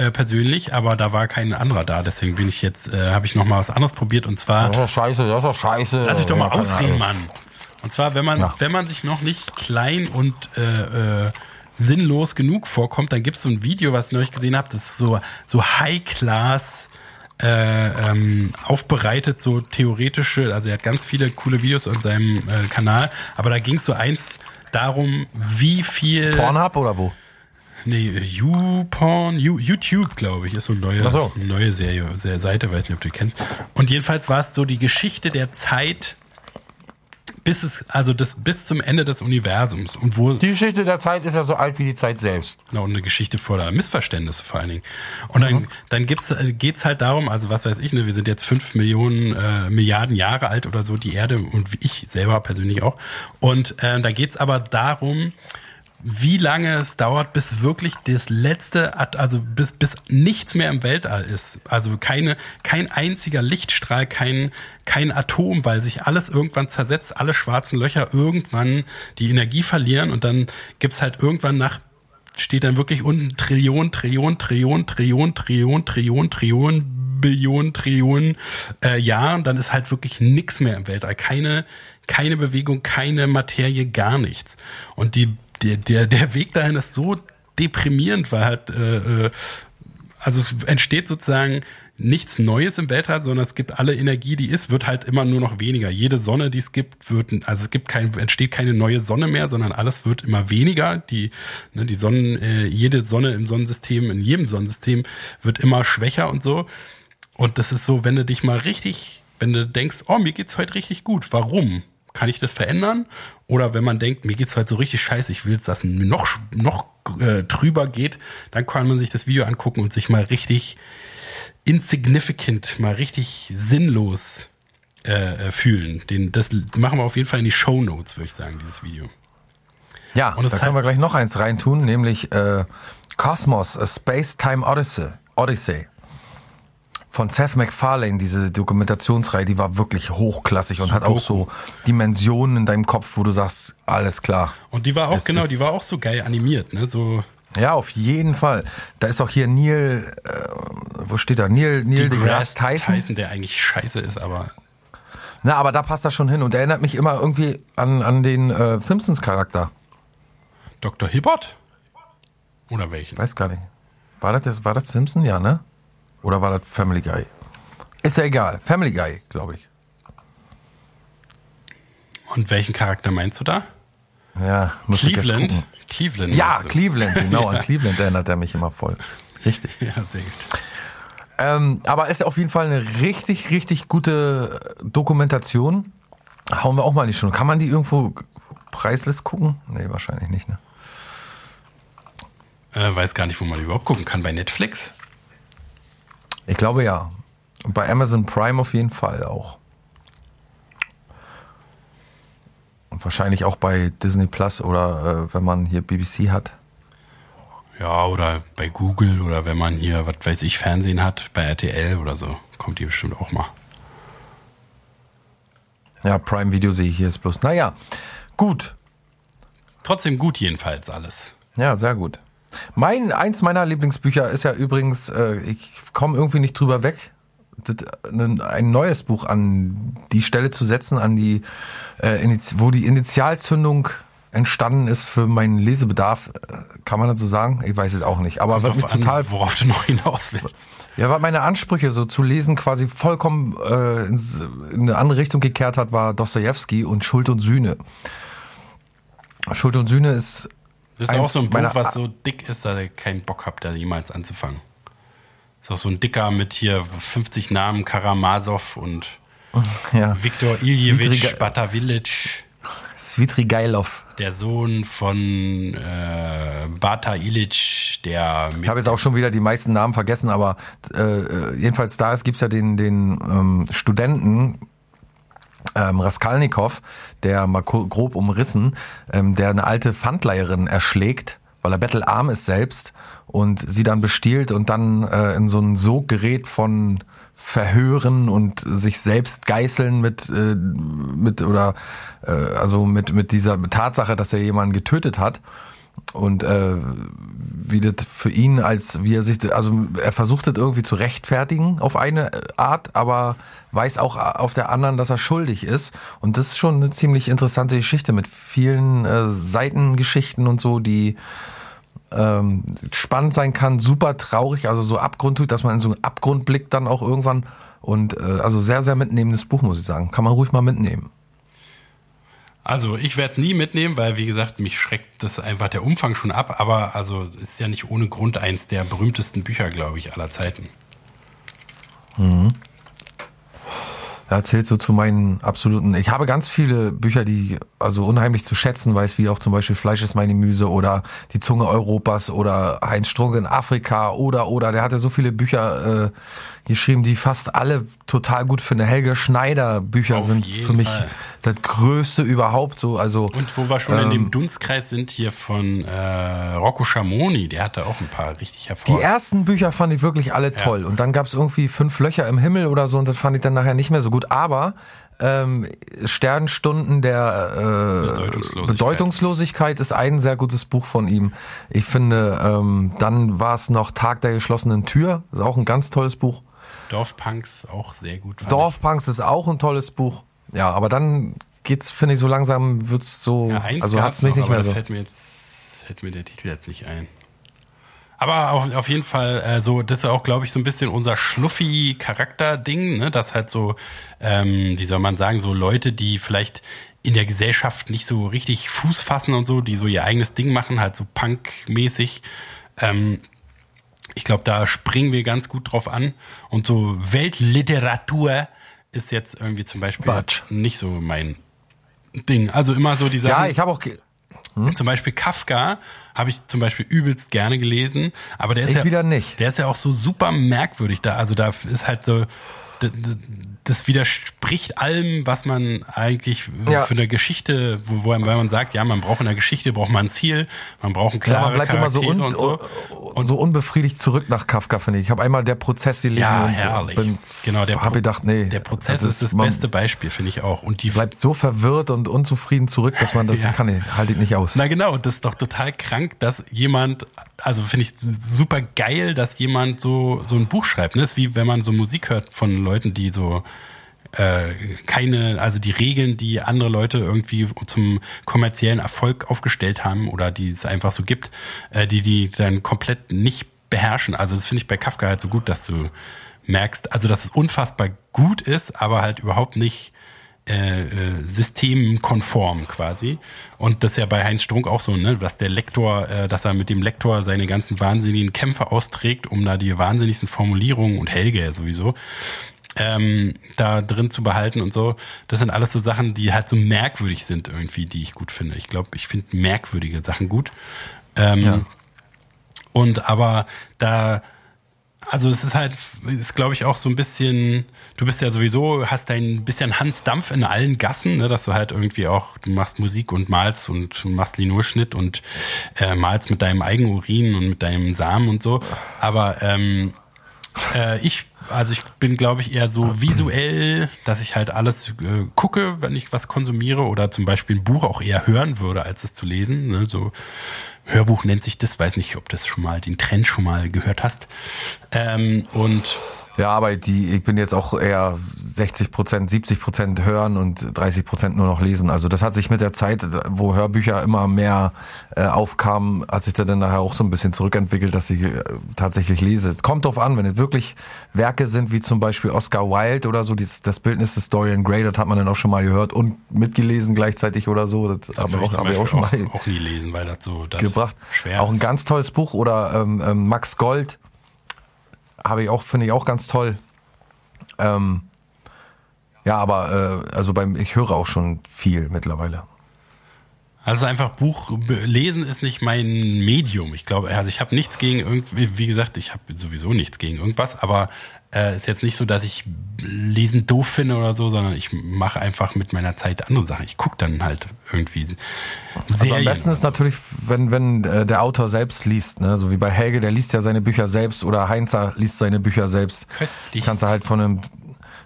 [SPEAKER 2] Äh, persönlich, aber da war kein anderer da, deswegen bin ich jetzt, äh, habe ich noch mal was anderes probiert und zwar
[SPEAKER 1] Das ist scheiße, das ist scheiße.
[SPEAKER 2] Lass ich doch mal
[SPEAKER 1] Ja,
[SPEAKER 2] ausreden. Mann. Und zwar, wenn man,
[SPEAKER 1] Ja.
[SPEAKER 2] wenn man sich noch nicht klein und äh, äh, sinnlos genug vorkommt, dann gibt es so ein Video, was ich neulich gesehen habe, das ist so, so High-Class äh, ähm, aufbereitet, so theoretische, also er hat ganz viele coole Videos auf seinem äh, Kanal, aber da ging es so eins darum, wie viel
[SPEAKER 1] Pornhub oder wo?
[SPEAKER 2] Nee, YouPorn, You, YouTube, glaube ich, ist so eine neue,
[SPEAKER 1] so.
[SPEAKER 2] eine neue Serie, Seite, weiß nicht, ob du die kennst. Und jedenfalls war es so die Geschichte der Zeit bis es, also das, bis zum Ende des Universums und wo,
[SPEAKER 1] Die Geschichte der Zeit ist ja so alt wie die Zeit selbst.
[SPEAKER 2] na, und eine Geschichte voller Missverständnisse vor allen Dingen. Und
[SPEAKER 1] Mhm.
[SPEAKER 2] dann, dann gibt's, äh, geht's halt darum, also was weiß ich, ne, wir sind jetzt fünf Millionen, äh, Milliarden Jahre alt oder so, die Erde und wie ich selber persönlich auch. Und äh, da geht's aber darum, wie lange es dauert, bis wirklich das letzte, also bis, bis nichts mehr im Weltall ist. Also keine, kein einziger Lichtstrahl, kein, kein Atom, weil sich alles irgendwann zersetzt, alle schwarzen Löcher irgendwann die Energie verlieren und dann gibt's halt irgendwann nach steht dann wirklich unten Trillion, Trillion, Trillion, Trillion, Trillion, Trillion, Trillion, Billionen, Trillionen äh, Jahren, dann ist halt wirklich nichts mehr im Weltall. Keine, keine Bewegung, keine Materie, gar nichts. Und die, der, der, der Weg dahin ist so deprimierend, weil halt, äh, äh also es entsteht sozusagen nichts Neues im Weltall, sondern es gibt alle Energie, die ist, wird halt immer nur noch weniger. Jede Sonne, die es gibt, wird, also es gibt kein, entsteht keine neue Sonne mehr, sondern alles wird immer weniger. Die, ne, die Sonnen, äh, jede Sonne im Sonnensystem, in jedem Sonnensystem wird immer schwächer und so. Und das ist so, wenn du dich mal richtig, wenn du denkst, oh, mir geht's heute richtig gut, warum? Kann ich das verändern? Oder wenn man denkt, mir geht's heute so richtig scheiße, ich will jetzt, dass es noch, noch äh, drüber geht, dann kann man sich das Video angucken und sich mal richtig insignificant, mal richtig sinnlos äh, äh, fühlen. Den, das machen wir auf jeden Fall in die Show Notes, würde ich sagen, dieses Video.
[SPEAKER 1] Ja, und da können wir gleich noch eins reintun, nämlich äh, Cosmos, a Space-Time Odyssey. Odyssey von Seth MacFarlane, diese Dokumentationsreihe, die war wirklich hochklassig und so hat auch so Dimensionen in deinem Kopf, wo du sagst, alles klar.
[SPEAKER 2] Und die war auch, genau, die war auch so geil animiert, ne? So
[SPEAKER 1] ja, auf jeden Fall. Da ist auch hier Neil, äh, wo steht da? Neil, Neil deGrasse Tyson.
[SPEAKER 2] Tyson, der eigentlich scheiße ist, aber.
[SPEAKER 1] Na, aber da passt das schon hin und erinnert mich immer irgendwie an, an den äh, Simpsons-Charakter.
[SPEAKER 2] Dr. Hibbert? Oder welchen?
[SPEAKER 1] Weiß gar nicht. War das, war das Simpson? Ja, ne? Oder war das Family Guy? Ist ja egal. Family Guy, glaube ich.
[SPEAKER 2] Und welchen Charakter meinst du da?
[SPEAKER 1] Ja,
[SPEAKER 2] muss Cleveland. Cleveland.
[SPEAKER 1] Ja, Cleveland, genau. ja. An Cleveland erinnert er mich immer voll. Richtig.
[SPEAKER 2] Ja, sehr gut.
[SPEAKER 1] Ähm, aber ist auf jeden Fall eine richtig, richtig gute Dokumentation. Hauen wir auch mal in die Stunde. Kann man die irgendwo preislist gucken? Nee, wahrscheinlich nicht, ne?
[SPEAKER 2] Äh, weiß gar nicht, wo man die überhaupt gucken kann. Bei Netflix?
[SPEAKER 1] Ich glaube ja. Bei Amazon Prime auf jeden Fall auch. Und wahrscheinlich auch bei Disney Plus oder äh, wenn man hier BBC hat.
[SPEAKER 2] Ja, oder bei Google oder wenn man hier, was weiß ich, Fernsehen hat, bei RTL oder so, kommt die bestimmt auch mal.
[SPEAKER 1] Ja, Prime Video sehe ich hier ist bloß. Naja, gut.
[SPEAKER 2] Trotzdem gut jedenfalls alles.
[SPEAKER 1] Ja, sehr gut. Mein, eins meiner Lieblingsbücher ist ja übrigens, äh, ich komme irgendwie nicht drüber weg, ein neues Buch an die Stelle zu setzen, an die, äh, wo die Initialzündung entstanden ist für meinen Lesebedarf. Äh, kann man das so sagen? Ich weiß es auch nicht. Aber wird mich total.
[SPEAKER 2] An, worauf du noch hinaus willst.
[SPEAKER 1] Ja, weil meine Ansprüche so zu lesen quasi vollkommen äh, in eine andere Richtung gekehrt hat, war Dostoevsky und Schuld und Sühne. Schuld und Sühne ist
[SPEAKER 2] das ist auch so ein Buch, was so dick ist, dass ihr keinen Bock habt, da jemals anzufangen. Ist auch so ein dicker mit hier 50 Namen, Karamazov und ja. Viktor Iljevich Batavilic.
[SPEAKER 1] Svitrigailov.
[SPEAKER 2] Der Sohn von äh, Bata Ilic, der.
[SPEAKER 1] Ich habe jetzt auch schon wieder die meisten Namen vergessen, aber äh, jedenfalls da gibt es ja den, den ähm, Studenten, ähm, Raskalnikow, der mal grob umrissen, ähm, der eine alte Pfandleiherin erschlägt, weil er bettelarm ist selbst und sie dann bestiehlt und dann äh, in so ein Sog gerät von Verhören und sich selbst geißeln mit äh, mit oder äh, also mit mit dieser Tatsache, dass er jemanden getötet hat und äh, wie das für ihn als wie er sich also er versucht es irgendwie zu rechtfertigen auf eine Art, aber weiß auch auf der anderen, dass er schuldig ist und das ist schon eine ziemlich interessante Geschichte mit vielen äh, Seitengeschichten und so, die ähm, spannend sein kann, super traurig, also so Abgrund, dass man in so einen Abgrund blickt dann auch irgendwann und äh, also sehr sehr mitnehmendes Buch muss ich sagen, kann man ruhig mal mitnehmen.
[SPEAKER 2] Also ich werde es nie mitnehmen, weil wie gesagt, mich schreckt das einfach der Umfang schon ab, aber also ist ja nicht ohne Grund eins der berühmtesten Bücher, glaube ich, aller Zeiten.
[SPEAKER 1] Mhm. Er zählt so zu meinen absoluten. Ich habe ganz viele Bücher, die also unheimlich zu schätzen weiß, wie auch zum Beispiel Fleisch ist meine Müse oder Die Zunge Europas oder Heinz Strunke in Afrika oder oder. Der hatte so viele Bücher äh, geschrieben, die fast alle total gut eine Helge Schneider Bücher Auf sind für mich Fall. das größte überhaupt so also
[SPEAKER 2] und wo wir schon ähm, in dem ähm, Dunstkreis sind hier von äh, Rocco Schamoni der hatte auch ein paar richtig hervor
[SPEAKER 1] die ersten Bücher fand ich wirklich alle toll ja. und dann gab es irgendwie fünf Löcher im Himmel oder so und das fand ich dann nachher nicht mehr so gut aber Ähm, Sternstunden der äh,
[SPEAKER 2] Bedeutungslosigkeit.
[SPEAKER 1] Bedeutungslosigkeit ist ein sehr gutes Buch von ihm. Ich finde, ähm, dann war es noch Tag der geschlossenen Tür, ist auch ein ganz tolles Buch.
[SPEAKER 2] Dorfpunks auch sehr gut.
[SPEAKER 1] Dorfpunks ist auch ein tolles Buch. Ja, aber dann geht's, finde ich, so langsam wird's so.
[SPEAKER 2] Ja, eins
[SPEAKER 1] also hat's mich
[SPEAKER 2] noch,
[SPEAKER 1] nicht mehr
[SPEAKER 2] das
[SPEAKER 1] so.
[SPEAKER 2] Fällt mir jetzt, fällt mir der Titel jetzt nicht ein. Aber auf, auf jeden Fall, äh, so, das ist auch, glaube ich, so ein bisschen unser Schluffi-Charakter-Ding, ne? Dass halt so, ähm, wie soll man sagen, so Leute, die vielleicht in der Gesellschaft nicht so richtig Fuß fassen und so, die so ihr eigenes Ding machen, halt so Punk-mäßig. Ähm, ich glaube, da springen wir ganz gut drauf an. Und so Weltliteratur ist jetzt irgendwie zum Beispiel
[SPEAKER 1] Batsch.
[SPEAKER 2] nicht so mein Ding. Also immer so die Sachen.
[SPEAKER 1] Ja, ich habe auch, ge-
[SPEAKER 2] Zum Beispiel Kafka habe ich zum Beispiel übelst gerne gelesen, aber der ist
[SPEAKER 1] Ich
[SPEAKER 2] ja
[SPEAKER 1] wieder nicht.
[SPEAKER 2] Der ist ja auch so super merkwürdig da. Also da ist halt so das widerspricht allem, was man eigentlich
[SPEAKER 1] Ja.
[SPEAKER 2] für eine Geschichte, wo, wo weil man sagt, ja, man braucht in der Geschichte braucht man ein Ziel, man braucht ein
[SPEAKER 1] ja,
[SPEAKER 2] klare
[SPEAKER 1] man bleibt immer so,
[SPEAKER 2] Charaktere
[SPEAKER 1] un,
[SPEAKER 2] und so.
[SPEAKER 1] so unbefriedigt zurück nach Kafka, finde ich. Ich habe einmal der Prozess gelesen
[SPEAKER 2] Ja,
[SPEAKER 1] und
[SPEAKER 2] herrlich.
[SPEAKER 1] bin,
[SPEAKER 2] genau, der
[SPEAKER 1] habe
[SPEAKER 2] Pro-
[SPEAKER 1] gedacht, nee,
[SPEAKER 2] Der Prozess ist das beste Beispiel, finde ich auch. Und die
[SPEAKER 1] Bleibt so verwirrt und unzufrieden zurück, dass man das
[SPEAKER 2] Ja.
[SPEAKER 1] kann ich, halte ich nicht aus.
[SPEAKER 2] Na genau, das ist doch total krank, dass jemand, also finde ich super geil, dass jemand so so ein Buch schreibt. Ne? Das ist wie wenn man so Musik hört von Leuten, die so äh, keine, also die Regeln, die andere Leute irgendwie zum kommerziellen Erfolg aufgestellt haben oder die es einfach so gibt, äh, die die dann komplett nicht beherrschen. Also das finde ich bei Kafka halt so gut, dass du merkst, also dass es unfassbar gut ist, aber halt überhaupt nicht äh, äh, systemkonform quasi. Und das ist ja bei Heinz Strunk auch so, ne, dass der Lektor, äh, dass er mit dem Lektor seine ganzen wahnsinnigen Kämpfe austrägt, um da die wahnsinnigsten Formulierungen und Helge ja sowieso ähm, da drin zu behalten und so. Das sind alles so Sachen, die halt so merkwürdig sind irgendwie, die ich gut finde. Ich glaube, ich finde merkwürdige Sachen gut. Ähm,
[SPEAKER 1] Ja.
[SPEAKER 2] Und aber da, also es ist halt, ist glaube ich auch so ein bisschen, du bist ja sowieso, hast dein bisschen Hans Dampf in allen Gassen, ne, dass du halt irgendwie auch, du machst Musik und malst und machst Linurschnitt und äh, malst mit deinem eigenen Urin und mit deinem Samen und so. Aber ähm, äh, ich, also ich bin, glaube ich, eher so visuell, dass ich halt alles äh, gucke, wenn ich was konsumiere oder zum Beispiel ein Buch auch eher hören würde, als es zu lesen. Ne? So Hörbuch nennt sich das, weiß nicht, ob das schon mal den Trend schon mal gehört hast. Ähm, und
[SPEAKER 1] Ja, aber die, ich bin jetzt auch eher 60 Prozent, 70 Prozent hören und 30 Prozent nur noch lesen. Also das hat sich mit der Zeit, wo Hörbücher immer mehr äh, aufkamen, hat sich da dann nachher auch so ein bisschen zurückentwickelt, dass ich äh, tatsächlich lese. Es kommt drauf an, wenn es wirklich Werke sind, wie zum Beispiel Oscar Wilde oder so, das, das Bildnis des Dorian Gray, das hat man dann auch schon mal gehört und mitgelesen gleichzeitig oder so. Das
[SPEAKER 2] das
[SPEAKER 1] haben wir
[SPEAKER 2] würde ich
[SPEAKER 1] auch, schon mal
[SPEAKER 2] auch, auch nie lesen, weil das so das
[SPEAKER 1] gebracht.
[SPEAKER 2] schwer
[SPEAKER 1] auch ein ganz tolles Buch oder ähm, ähm, Max Gold habe ich auch finde ich auch ganz toll. Ähm, ja, aber äh, also beim ich höre auch schon viel mittlerweile.
[SPEAKER 2] Also einfach Buch lesen ist nicht mein Medium. Ich glaube, also ich habe nichts gegen irgendwie, wie gesagt, ich habe sowieso nichts gegen irgendwas, aber äh, ist jetzt nicht so, dass ich Lesen doof finde oder so, sondern ich mache einfach mit meiner Zeit andere Sachen. Ich gucke dann halt irgendwie
[SPEAKER 1] Also
[SPEAKER 2] Serien.
[SPEAKER 1] am besten ist natürlich, wenn wenn äh, der Autor selbst liest, ne, so wie bei Helge, der liest ja seine Bücher selbst oder Heinzer liest seine Bücher selbst.
[SPEAKER 2] Köstlich.
[SPEAKER 1] Kannst du halt von einem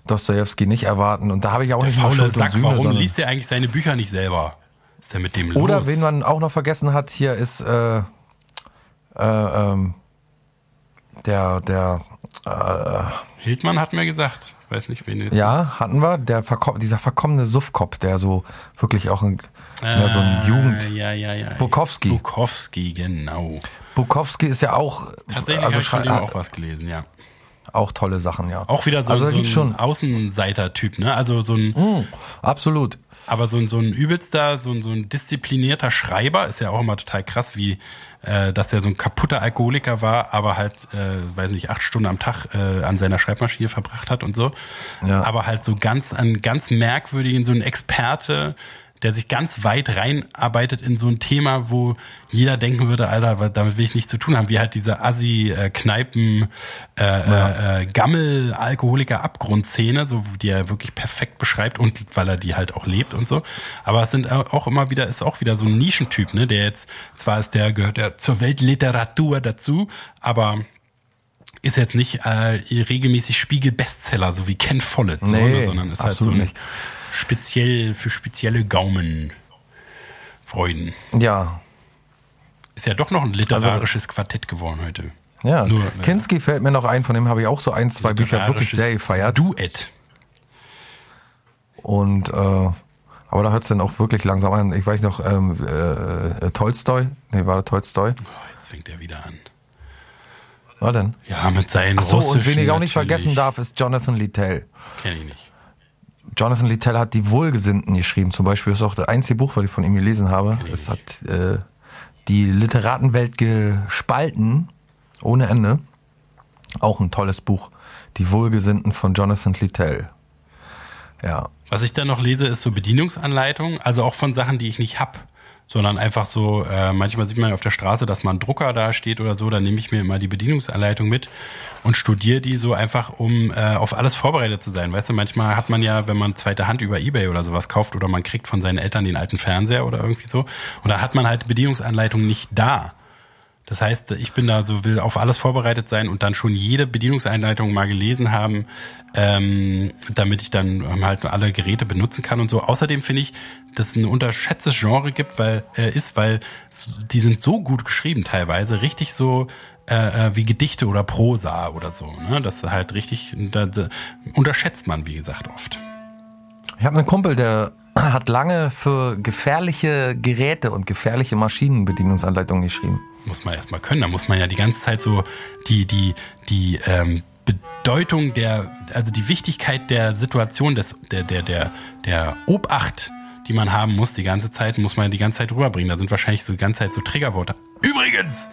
[SPEAKER 1] Dostojewski nicht erwarten und da habe ich auch
[SPEAKER 2] der
[SPEAKER 1] nicht
[SPEAKER 2] faule
[SPEAKER 1] Schuld und
[SPEAKER 2] Sack,
[SPEAKER 1] Sühne,
[SPEAKER 2] warum liest er eigentlich seine Bücher nicht selber? Was ist denn mit dem los?
[SPEAKER 1] Oder wen man auch noch vergessen hat hier ist äh, äh, ähm, der der
[SPEAKER 2] Hildmann hat mir gesagt. Weiß nicht, wen jetzt.
[SPEAKER 1] Ja, hatten wir. Der verko dieser verkommene Suffkopf, der so wirklich auch ein, ja, so ein
[SPEAKER 2] Ah,
[SPEAKER 1] Jugend.
[SPEAKER 2] Ja, ja, ja.
[SPEAKER 1] Bukowski.
[SPEAKER 2] Bukowski, genau.
[SPEAKER 1] Bukowski ist ja auch,
[SPEAKER 2] Tatsächlich
[SPEAKER 1] also
[SPEAKER 2] habe ich
[SPEAKER 1] hat
[SPEAKER 2] auch was gelesen, ja.
[SPEAKER 1] auch tolle Sachen, ja.
[SPEAKER 2] Auch wieder so,
[SPEAKER 1] also,
[SPEAKER 2] so ein
[SPEAKER 1] schon,
[SPEAKER 2] Außenseiter-Typ, ne? Also so ein,
[SPEAKER 1] Mm, absolut.
[SPEAKER 2] aber so ein, so ein übelster, so ein, so ein disziplinierter Schreiber ist ja auch immer total krass, wie, äh, dass er so ein kaputter Alkoholiker war, aber halt, äh, weiß nicht, acht Stunden am Tag äh, an seiner Schreibmaschine verbracht hat und so.
[SPEAKER 1] Ja.
[SPEAKER 2] Aber halt so ganz, an ganz merkwürdigen, so ein Experte, der sich ganz weit reinarbeitet in so ein Thema, wo jeder denken würde, Alter, damit will ich nichts zu tun haben, wie halt diese Assi-Kneipen, äh, äh, äh, Gammel-Alkoholiker-Abgrundszene, so die er wirklich perfekt beschreibt und weil er die halt auch lebt und so. Aber es sind auch immer wieder, ist auch wieder so ein Nischentyp, ne, der jetzt, zwar ist der, gehört der zur Weltliteratur dazu, aber ist jetzt nicht äh, regelmäßig Spiegel-Bestseller, so wie Ken Follett, so,
[SPEAKER 1] Nee,
[SPEAKER 2] ne, sondern ist halt so ein
[SPEAKER 1] nicht.
[SPEAKER 2] Speziell für spezielle Gaumenfreuden.
[SPEAKER 1] Ja.
[SPEAKER 2] Ist ja doch noch ein literarisches Quartett geworden heute.
[SPEAKER 1] Ja,
[SPEAKER 2] Nur, äh,
[SPEAKER 1] Kinski fällt mir noch ein, von dem habe ich auch so ein, zwei Bücher wirklich sehr gefeiert.
[SPEAKER 2] Duett.
[SPEAKER 1] Und äh, aber da hört es dann auch wirklich langsam an. Ich weiß noch, ähm, äh, äh, Tolstoi, nee, war der Tolstoi?
[SPEAKER 2] Oh, jetzt fängt er wieder an.
[SPEAKER 1] War denn?
[SPEAKER 2] Ja, mit seinen
[SPEAKER 1] Ach so, und wen ich auch nicht vergessen darf, ist Jonathan Littell.
[SPEAKER 2] Kenn ich nicht.
[SPEAKER 1] Jonathan Littell hat die Wohlgesinnten geschrieben. Zum Beispiel ist auch das einzige Buch, was ich von ihm gelesen habe. Es hat äh, die Literatenwelt gespalten, ohne Ende. Auch ein tolles Buch. Die Wohlgesinnten von Jonathan Littell. Ja.
[SPEAKER 2] Was ich dann noch lese, ist so Bedienungsanleitungen, also auch von Sachen, die ich nicht hab, sondern einfach so, äh, manchmal sieht man auf der Straße, dass mal ein Drucker da steht oder so, dann nehme ich mir immer die Bedienungsanleitung mit und studiere die so einfach, um äh, auf alles vorbereitet zu sein. Weißt du, manchmal hat man ja, wenn man zweite Hand über Ebay oder sowas kauft oder man kriegt von seinen Eltern den alten Fernseher oder irgendwie so und da hat man halt Bedienungsanleitung nicht da. Das heißt, ich bin da so, will auf alles vorbereitet sein und dann schon jede Bedienungseinleitung mal gelesen haben, ähm, damit ich dann ähm, halt alle Geräte benutzen kann und so. Außerdem finde ich, dass es ein unterschätztes Genre gibt, weil äh, ist, weil die sind so gut geschrieben teilweise, richtig so äh, äh, wie Gedichte oder Prosa oder so. Ne? Das ist halt richtig, da, da unterschätzt man, wie gesagt, oft.
[SPEAKER 1] Ich habe einen Kumpel, der hat lange für gefährliche Geräte und gefährliche Maschinen Bedienungsanleitungen geschrieben.
[SPEAKER 2] Muss man erstmal können. Da muss man ja die ganze Zeit so die, die, die ähm, Bedeutung der, also die Wichtigkeit der Situation, des, der, der, der, der Obacht, die man haben muss, die ganze Zeit, muss man die ganze Zeit rüberbringen. Da sind wahrscheinlich so die ganze Zeit so Triggerworte. Übrigens!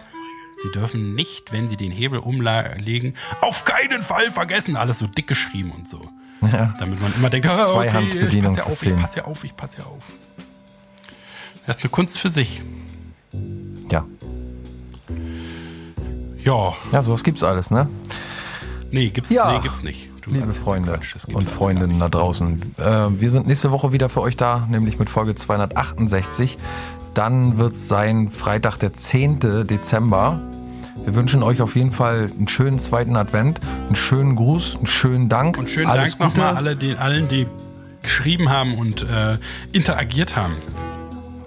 [SPEAKER 2] Sie dürfen nicht, wenn Sie den Hebel umlegen, auf keinen Fall vergessen. Alles so dick geschrieben und so.
[SPEAKER 1] Ja.
[SPEAKER 2] Damit man immer denkt, ah, okay, ich passe ja auf, ich passe ja auf, ich passe ja auf. Das ist eine Kunst für sich.
[SPEAKER 1] Ja.
[SPEAKER 2] Ja,
[SPEAKER 1] Ja, sowas gibt's alles, ne?
[SPEAKER 2] Nee, gibt's,
[SPEAKER 1] Ja.
[SPEAKER 2] nee, gibt's nicht. Du
[SPEAKER 1] Liebe Freunde und Freundinnen da draußen. Äh, wir sind nächste Woche wieder für euch da, nämlich mit Folge 268. Dann wird's sein Freitag, der 10. Dezember. Wir wünschen euch auf jeden Fall einen schönen zweiten Advent, einen schönen Gruß, einen schönen Dank.
[SPEAKER 2] Und schönen
[SPEAKER 1] Alles
[SPEAKER 2] Dank nochmal alle, die, allen, die geschrieben haben und äh, interagiert haben.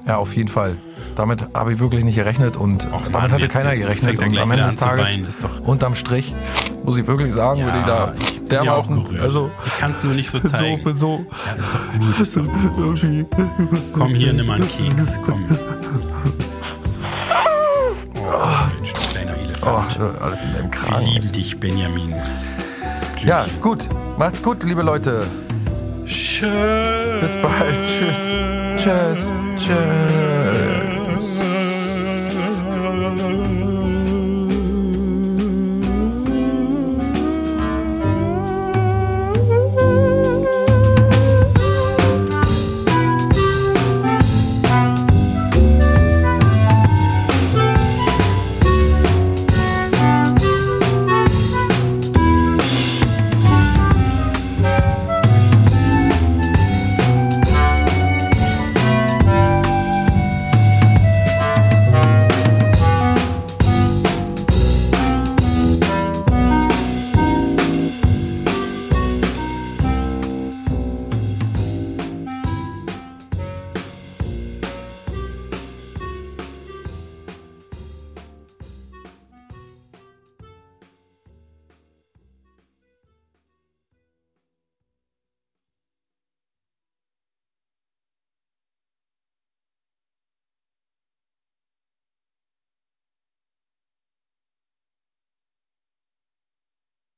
[SPEAKER 1] Ja, auf jeden Fall. Damit habe ich wirklich nicht gerechnet und
[SPEAKER 2] Och,
[SPEAKER 1] damit hatte keiner
[SPEAKER 2] jetzt
[SPEAKER 1] gerechnet.
[SPEAKER 2] er
[SPEAKER 1] Und am Ende des Tages,
[SPEAKER 2] weinen, ist doch-
[SPEAKER 1] unterm Strich, muss ich wirklich sagen, bin ich da
[SPEAKER 2] ich ja
[SPEAKER 1] dermaßen, also
[SPEAKER 2] ich kann es nur nicht so
[SPEAKER 1] so,
[SPEAKER 2] zeigen.
[SPEAKER 1] bin so,
[SPEAKER 2] ja, ist doch gut. Ist doch gut. Komm hier, nimm mal einen Keks. Komm. Oh, Mensch, du kleiner
[SPEAKER 1] Oh,
[SPEAKER 2] Elefant.
[SPEAKER 1] alles in deinem
[SPEAKER 2] Wir
[SPEAKER 1] Kragen.
[SPEAKER 2] lieben dich, Benjamin.
[SPEAKER 1] Ja, gut. Macht's gut, liebe Leute.
[SPEAKER 2] Tschüss.
[SPEAKER 1] Bis bald. Tschüss. Tschüss. Tschüss.